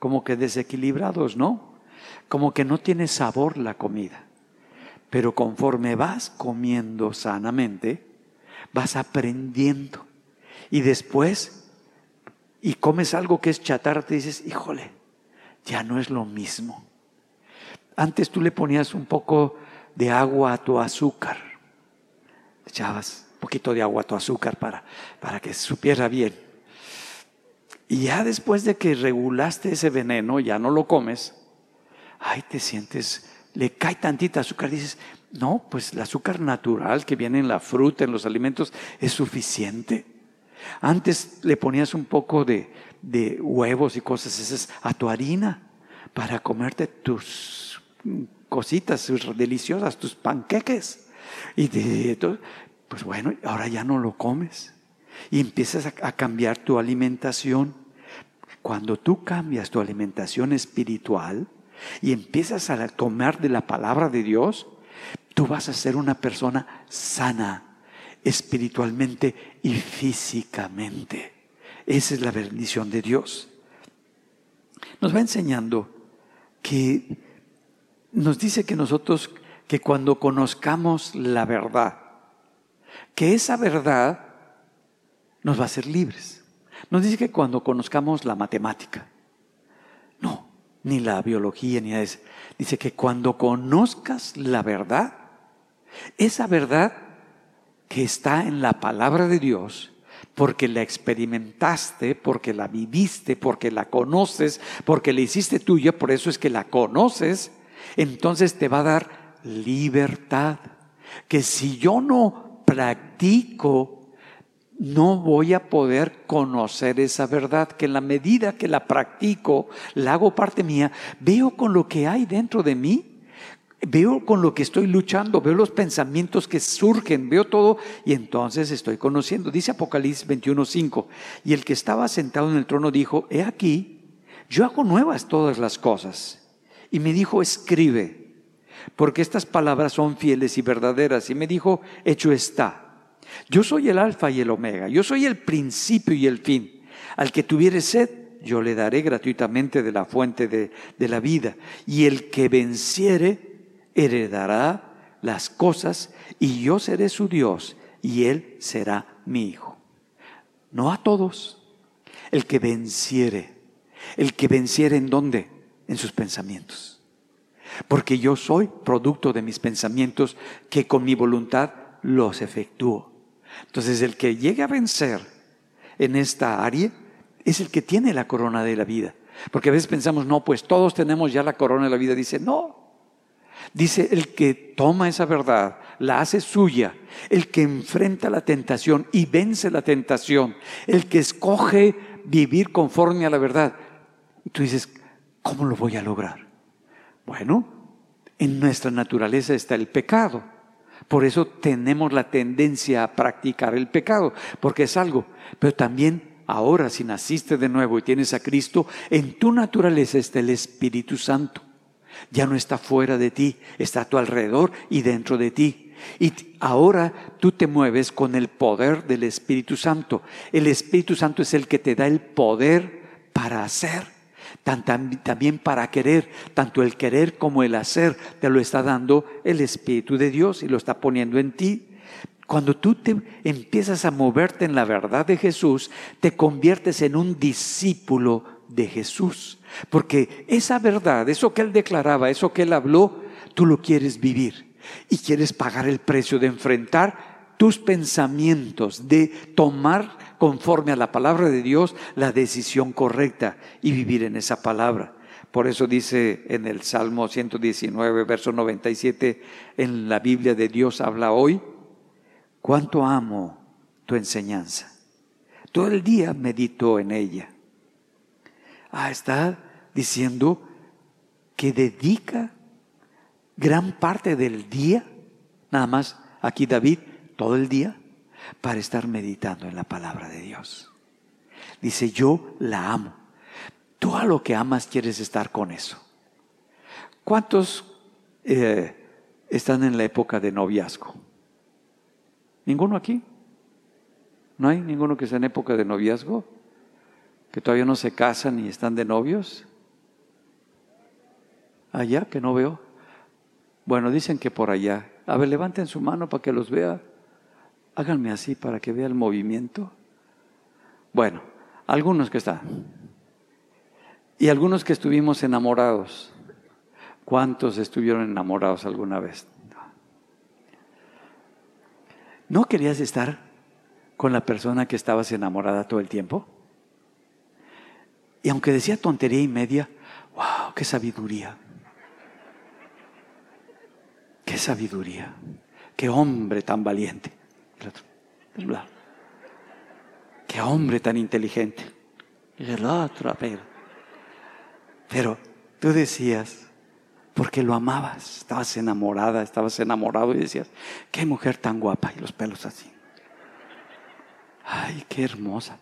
Como que desequilibrados, ¿no? Como que no tiene sabor la comida. Pero conforme vas comiendo sanamente, vas aprendiendo. Y después y comes algo que es chatarra, te dices, híjole, ya no es lo mismo. Antes tú le ponías un poco de agua a tu azúcar. Echabas un poquito de agua a tu azúcar para, para que supiera bien. Y ya después de que regulaste ese veneno, ya no lo comes, ay, te sientes, le cae tantita azúcar, dices, no, pues el azúcar natural que viene en la fruta, en los alimentos, es suficiente. Antes le ponías un poco de, huevos y cosas esas a tu harina para comerte tus cositas deliciosas, tus panqueques. Y de, pues bueno, ahora ya no lo comes. Y empiezas a, a cambiar tu alimentación. Cuando tú cambias tu alimentación espiritual y empiezas a tomar de la palabra de Dios, tú vas a ser una persona sana espiritualmente y físicamente. Esa es la bendición de Dios. Nos va enseñando que nos dice que nosotros, que cuando conozcamos la verdad, que esa verdad nos va a hacer libres. Nos dice que cuando conozcamos la matemática, no, ni la biología, ni eso. Dice que cuando conozcas la verdad, esa verdad que está en la palabra de Dios, porque la experimentaste, porque la viviste, porque la conoces, porque la hiciste tuya, por eso es que la conoces, entonces te va a dar libertad. Que si yo no practico, no voy a poder conocer esa verdad, que en la medida que la practico, la hago parte mía, veo con lo que hay dentro de mí Veo con lo que estoy luchando, veo los pensamientos que surgen, veo todo y entonces estoy conociendo. Dice Apocalipsis 21:5, y el que estaba sentado en el trono dijo, he aquí, yo hago nuevas todas las cosas. Y me dijo, escribe, porque estas palabras son fieles y verdaderas. Y me dijo, hecho está. Yo soy el alfa y el omega, yo soy el principio y el fin. Al que tuviere sed, yo le daré gratuitamente de la fuente de, de la vida. Y el que venciere, heredará las cosas y yo seré su Dios y él será mi hijo. No a todos. El que venciere. El que venciere en dónde? En sus pensamientos. Porque yo soy producto de mis pensamientos que con mi voluntad los efectúo. Entonces el que llegue a vencer en esta área es el que tiene la corona de la vida. Porque a veces pensamos, no, pues todos tenemos ya la corona de la vida. Dice, no, Dice, el que toma esa verdad, la hace suya, el que enfrenta la tentación y vence la tentación, el que escoge vivir conforme a la verdad. Y tú dices, ¿cómo lo voy a lograr? Bueno, en nuestra naturaleza está el pecado. Por eso tenemos la tendencia a practicar el pecado, porque es algo. Pero también ahora, si naciste de nuevo y tienes a Cristo, en tu naturaleza está el Espíritu Santo. Ya no está fuera de ti, está a tu alrededor y dentro de ti. Y ahora tú te mueves con el poder del Espíritu Santo. El Espíritu Santo es el que te da el poder para hacer también para querer, tanto el querer como el hacer, te lo está dando el Espíritu de Dios y lo está poniendo en ti. Cuando tú te empiezas a moverte en la verdad de Jesús, te conviertes en un discípulo de Jesús. Porque esa verdad, eso que Él declaraba, eso que Él habló, tú lo quieres vivir y quieres pagar el precio de enfrentar tus pensamientos, de tomar conforme a la palabra de Dios la decisión correcta y vivir en esa palabra. Por eso dice en el Salmo 119, verso 97, en la Biblia de Dios habla hoy, cuánto amo tu enseñanza. Todo el día medito en ella. Ah, está diciendo que dedica gran parte del día, nada más aquí David, todo el día, para estar meditando en la palabra de Dios. Dice, yo la amo. Tú a lo que amas quieres estar con eso. ¿Cuántos eh, están en la época de noviazgo? ¿Ninguno aquí? ¿No hay ninguno que esté en época de noviazgo? ¿Que todavía no se casan y están de novios? Allá, que no veo. Bueno, dicen que por allá. A ver, levanten su mano para que los vea. Háganme así para que vea el movimiento. Bueno, algunos que están. Y algunos que estuvimos enamorados. ¿Cuántos estuvieron enamorados alguna vez? ¿No querías estar con la persona que estabas enamorada todo el tiempo? Y aunque decía tontería y media, wow, qué sabiduría. Qué sabiduría. Qué hombre tan valiente. Qué hombre tan inteligente. El otro, pero, pero tú decías, porque lo amabas, estabas enamorada, estabas enamorado y decías, qué mujer tan guapa y los pelos así. Ay, qué hermosa.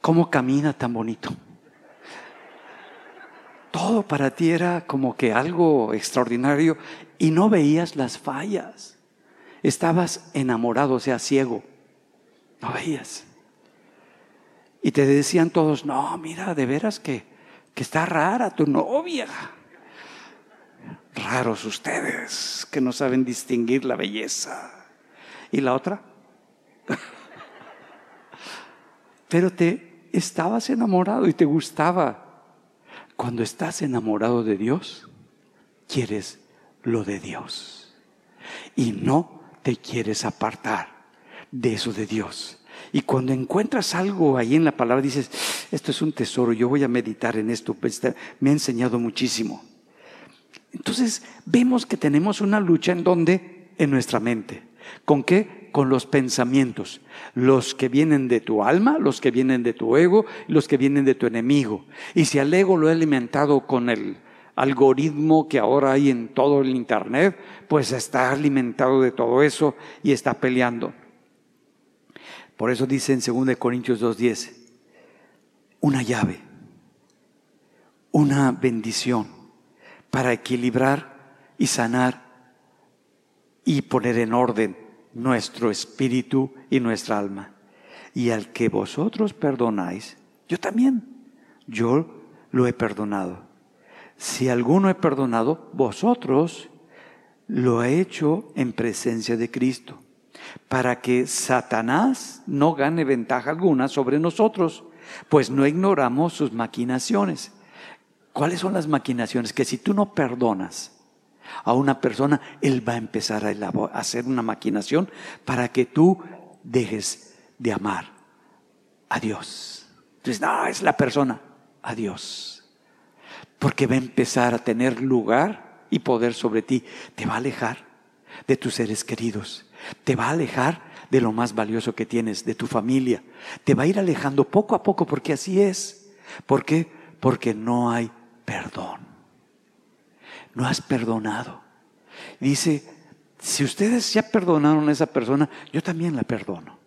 ¿Cómo camina tan bonito? Todo para ti era como que algo extraordinario y no veías las fallas. Estabas enamorado, o sea, ciego. No veías. Y te decían todos, no, mira, de veras que, que está rara tu novia. Raros ustedes que no saben distinguir la belleza. ¿Y la otra? Pero te estabas enamorado y te gustaba. Cuando estás enamorado de Dios, quieres lo de Dios. Y no te quieres apartar de eso de Dios. Y cuando encuentras algo ahí en la palabra, dices, esto es un tesoro, yo voy a meditar en esto, pues, me ha enseñado muchísimo. Entonces vemos que tenemos una lucha en donde, en nuestra mente. ¿Con qué? Con los pensamientos. Los que vienen de tu alma, los que vienen de tu ego, los que vienen de tu enemigo. Y si al ego lo he alimentado con el algoritmo que ahora hay en todo el Internet, pues está alimentado de todo eso y está peleando. Por eso dice en 2 Corintios 2.10, una llave, una bendición para equilibrar y sanar y poner en orden nuestro espíritu y nuestra alma. Y al que vosotros perdonáis, yo también, yo lo he perdonado. Si alguno he perdonado, vosotros lo he hecho en presencia de Cristo para que Satanás no gane ventaja alguna sobre nosotros, pues no ignoramos sus maquinaciones. ¿Cuáles son las maquinaciones? Que si tú no perdonas a una persona, él va a empezar a hacer una maquinación para que tú dejes de amar a Dios. Entonces, no, es la persona, a Dios. Porque va a empezar a tener lugar y poder sobre ti, te va a alejar de tus seres queridos, te va a alejar de lo más valioso que tienes, de tu familia. Te va a ir alejando poco a poco porque así es. ¿Por qué? Porque no hay perdón. No has perdonado. Dice, si ustedes ya perdonaron a esa persona, yo también la perdono.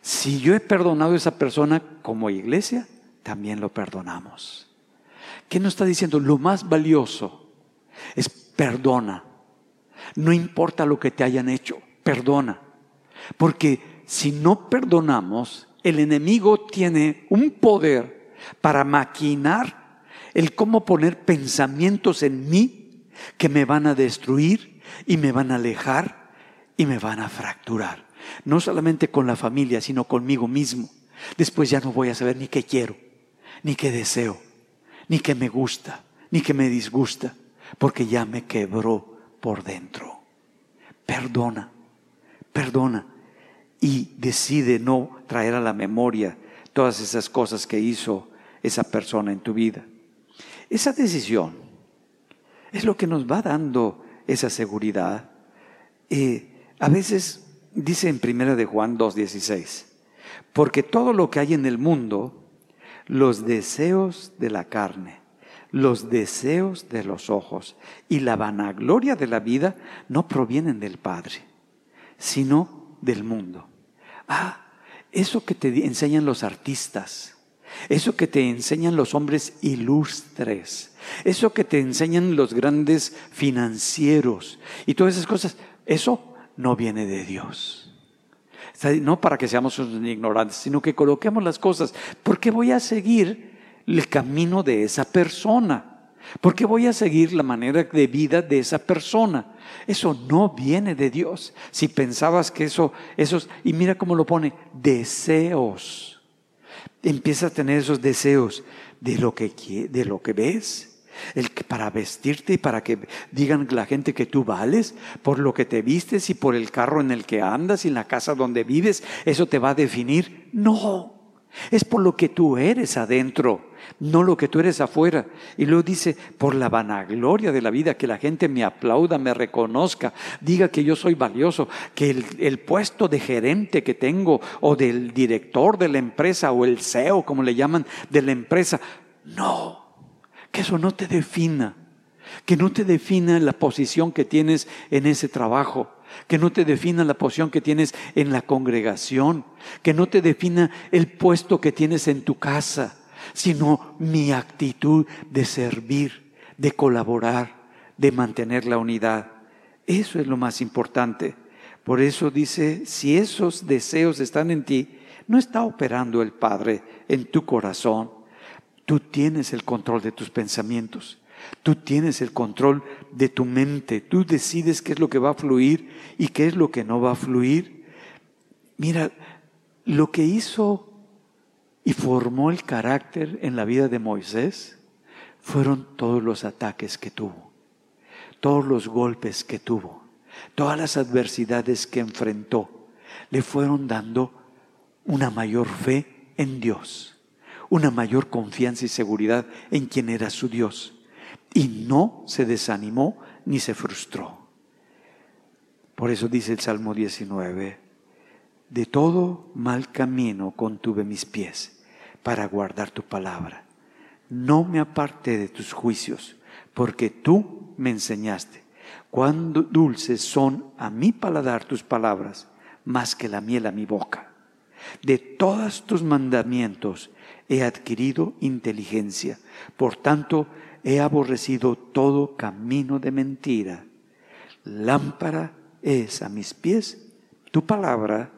Si yo he perdonado a esa persona como iglesia, también lo perdonamos. ¿Qué nos está diciendo? Lo más valioso es perdona. No importa lo que te hayan hecho, perdona. Porque si no perdonamos, el enemigo tiene un poder para maquinar el cómo poner pensamientos en mí que me van a destruir y me van a alejar y me van a fracturar. No solamente con la familia, sino conmigo mismo. Después ya no voy a saber ni qué quiero, ni qué deseo, ni qué me gusta, ni qué me disgusta, porque ya me quebró por dentro. Perdona, perdona y decide no traer a la memoria todas esas cosas que hizo esa persona en tu vida. Esa decisión es lo que nos va dando esa seguridad. Eh, a veces dice en primera de Juan 2.16, porque todo lo que hay en el mundo, los deseos de la carne, los deseos de los ojos y la vanagloria de la vida no provienen del Padre, sino del mundo. Ah, eso que te enseñan los artistas, eso que te enseñan los hombres ilustres, eso que te enseñan los grandes financieros y todas esas cosas, eso no viene de Dios. No para que seamos ignorantes, sino que coloquemos las cosas. ¿Por qué voy a seguir el camino de esa persona? ¿Por qué voy a seguir la manera de vida de esa persona? Eso no viene de Dios. Si pensabas que eso, esos, y mira cómo lo pone, deseos. Empieza a tener esos deseos de lo que, de lo que ves, el que para vestirte y para que digan la gente que tú vales por lo que te vistes y por el carro en el que andas y la casa donde vives, eso te va a definir. No, es por lo que tú eres adentro, no lo que tú eres afuera. Y luego dice, por la vanagloria de la vida, que la gente me aplauda, me reconozca, diga que yo soy valioso, que el, puesto de gerente que tengo o del director de la empresa o el CEO, como le llaman, de la empresa. No, que eso no te defina, que no te defina la posición que tienes en ese trabajo que no te defina la posición que tienes en la congregación, que no te defina el puesto que tienes en tu casa, sino mi actitud de servir, de colaborar, de mantener la unidad. Eso es lo más importante. Por eso dice, si esos deseos están en ti, no está operando el Padre en tu corazón. Tú tienes el control de tus pensamientos. Tú tienes el control de tu mente. Tú decides qué es lo que va a fluir y qué es lo que no va a fluir. Mira, lo que hizo y formó el carácter en la vida de Moisés fueron todos los ataques que tuvo, todos los golpes que tuvo, todas las adversidades que enfrentó. Le fueron dando una mayor fe en Dios, una mayor confianza y seguridad en quien era su Dios y no se desanimó ni se frustró. Por eso dice el Salmo 19, de todo mal camino contuve mis pies para guardar tu palabra. No me aparté de tus juicios, porque tú me enseñaste. Cuán dulces son a mi paladar tus palabras, más que la miel a mi boca. De todos tus mandamientos he adquirido inteligencia. Por tanto, he aborrecido todo camino de mentira. Lámpara es a mis pies tu palabra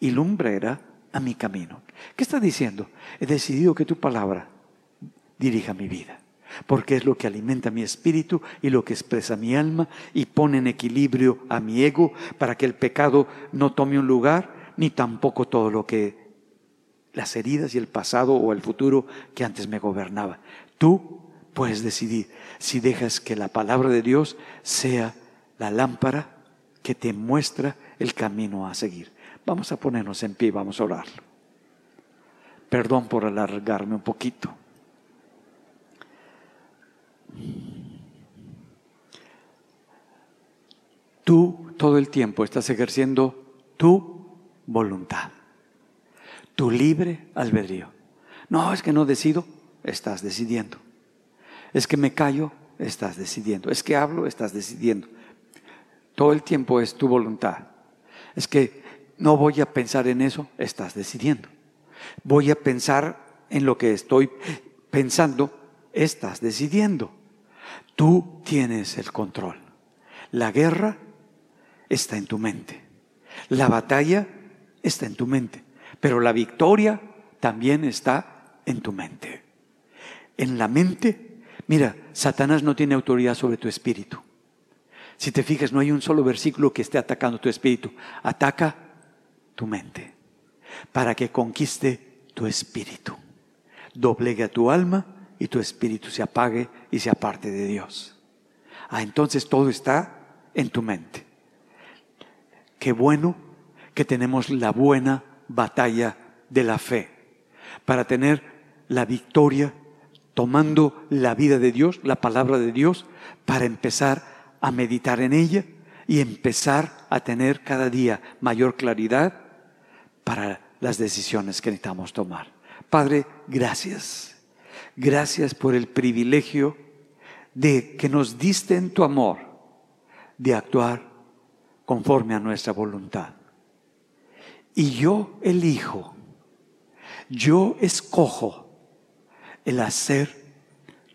y lumbrera a mi camino. ¿Qué está diciendo? He decidido que tu palabra dirija mi vida, porque es lo que alimenta mi espíritu y lo que expresa mi alma y pone en equilibrio a mi ego para que el pecado no tome un lugar, ni tampoco todo lo que las heridas y el pasado o el futuro que antes me gobernaba. Tú puedes decidir si dejas que la palabra de Dios sea la lámpara que te muestra el camino a seguir. Vamos a ponernos en pie vamos a orar. Perdón por alargarme un poquito. tú todo el tiempo estás ejerciendo tu voluntad, tu libre albedrío. No, es que no decido, estás decidiendo. Es que me callo, estás decidiendo. Es que hablo, estás decidiendo. Todo el tiempo es tu voluntad. Es que no voy a pensar en eso, estás decidiendo. Voy a pensar en lo que estoy pensando, estás decidiendo. Tú tienes el control. La guerra está en tu mente. La batalla está en tu mente. Pero la victoria también está en tu mente. En la mente, mira, Satanás no tiene autoridad sobre tu espíritu. Si te fijas, no hay un solo versículo que esté atacando tu espíritu. Ataca tu mente para que conquiste tu espíritu. Doblegue a tu alma y tu espíritu se apague y se aparte de Dios. Ah, entonces todo está en tu mente. Qué bueno que tenemos la buena batalla de la fe para tener la victoria tomando la vida de Dios, la palabra de Dios, para empezar a meditar en ella y empezar a tener cada día mayor claridad para las decisiones que necesitamos tomar. Padre, gracias. Gracias por el privilegio de que nos diste en tu amor de actuar conforme a nuestra voluntad. Y yo elijo, yo escojo el hacer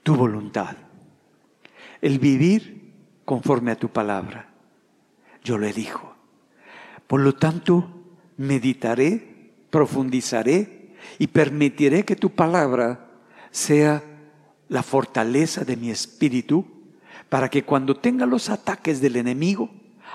tu voluntad, el vivir conforme a tu palabra. Yo lo elijo. Por lo tanto, meditaré, profundizaré y permitiré que tu palabra sea la fortaleza de mi espíritu para que cuando tenga los ataques del enemigo,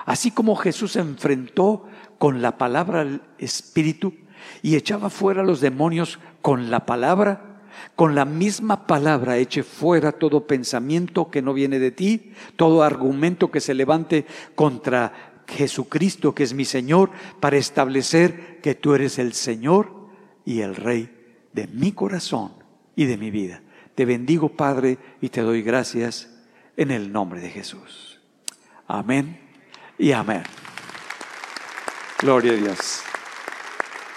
así como Jesús enfrentó con la palabra al espíritu y echaba fuera los demonios con la palabra, con la misma palabra eche fuera todo pensamiento que no viene de ti, todo argumento que se levante contra Jesucristo, que es mi Señor, para establecer que tú eres el Señor y el Rey de mi corazón y de mi vida. Te bendigo, Padre, y te doy gracias en el nombre de Jesús. Amén y amén. Gloria a Dios.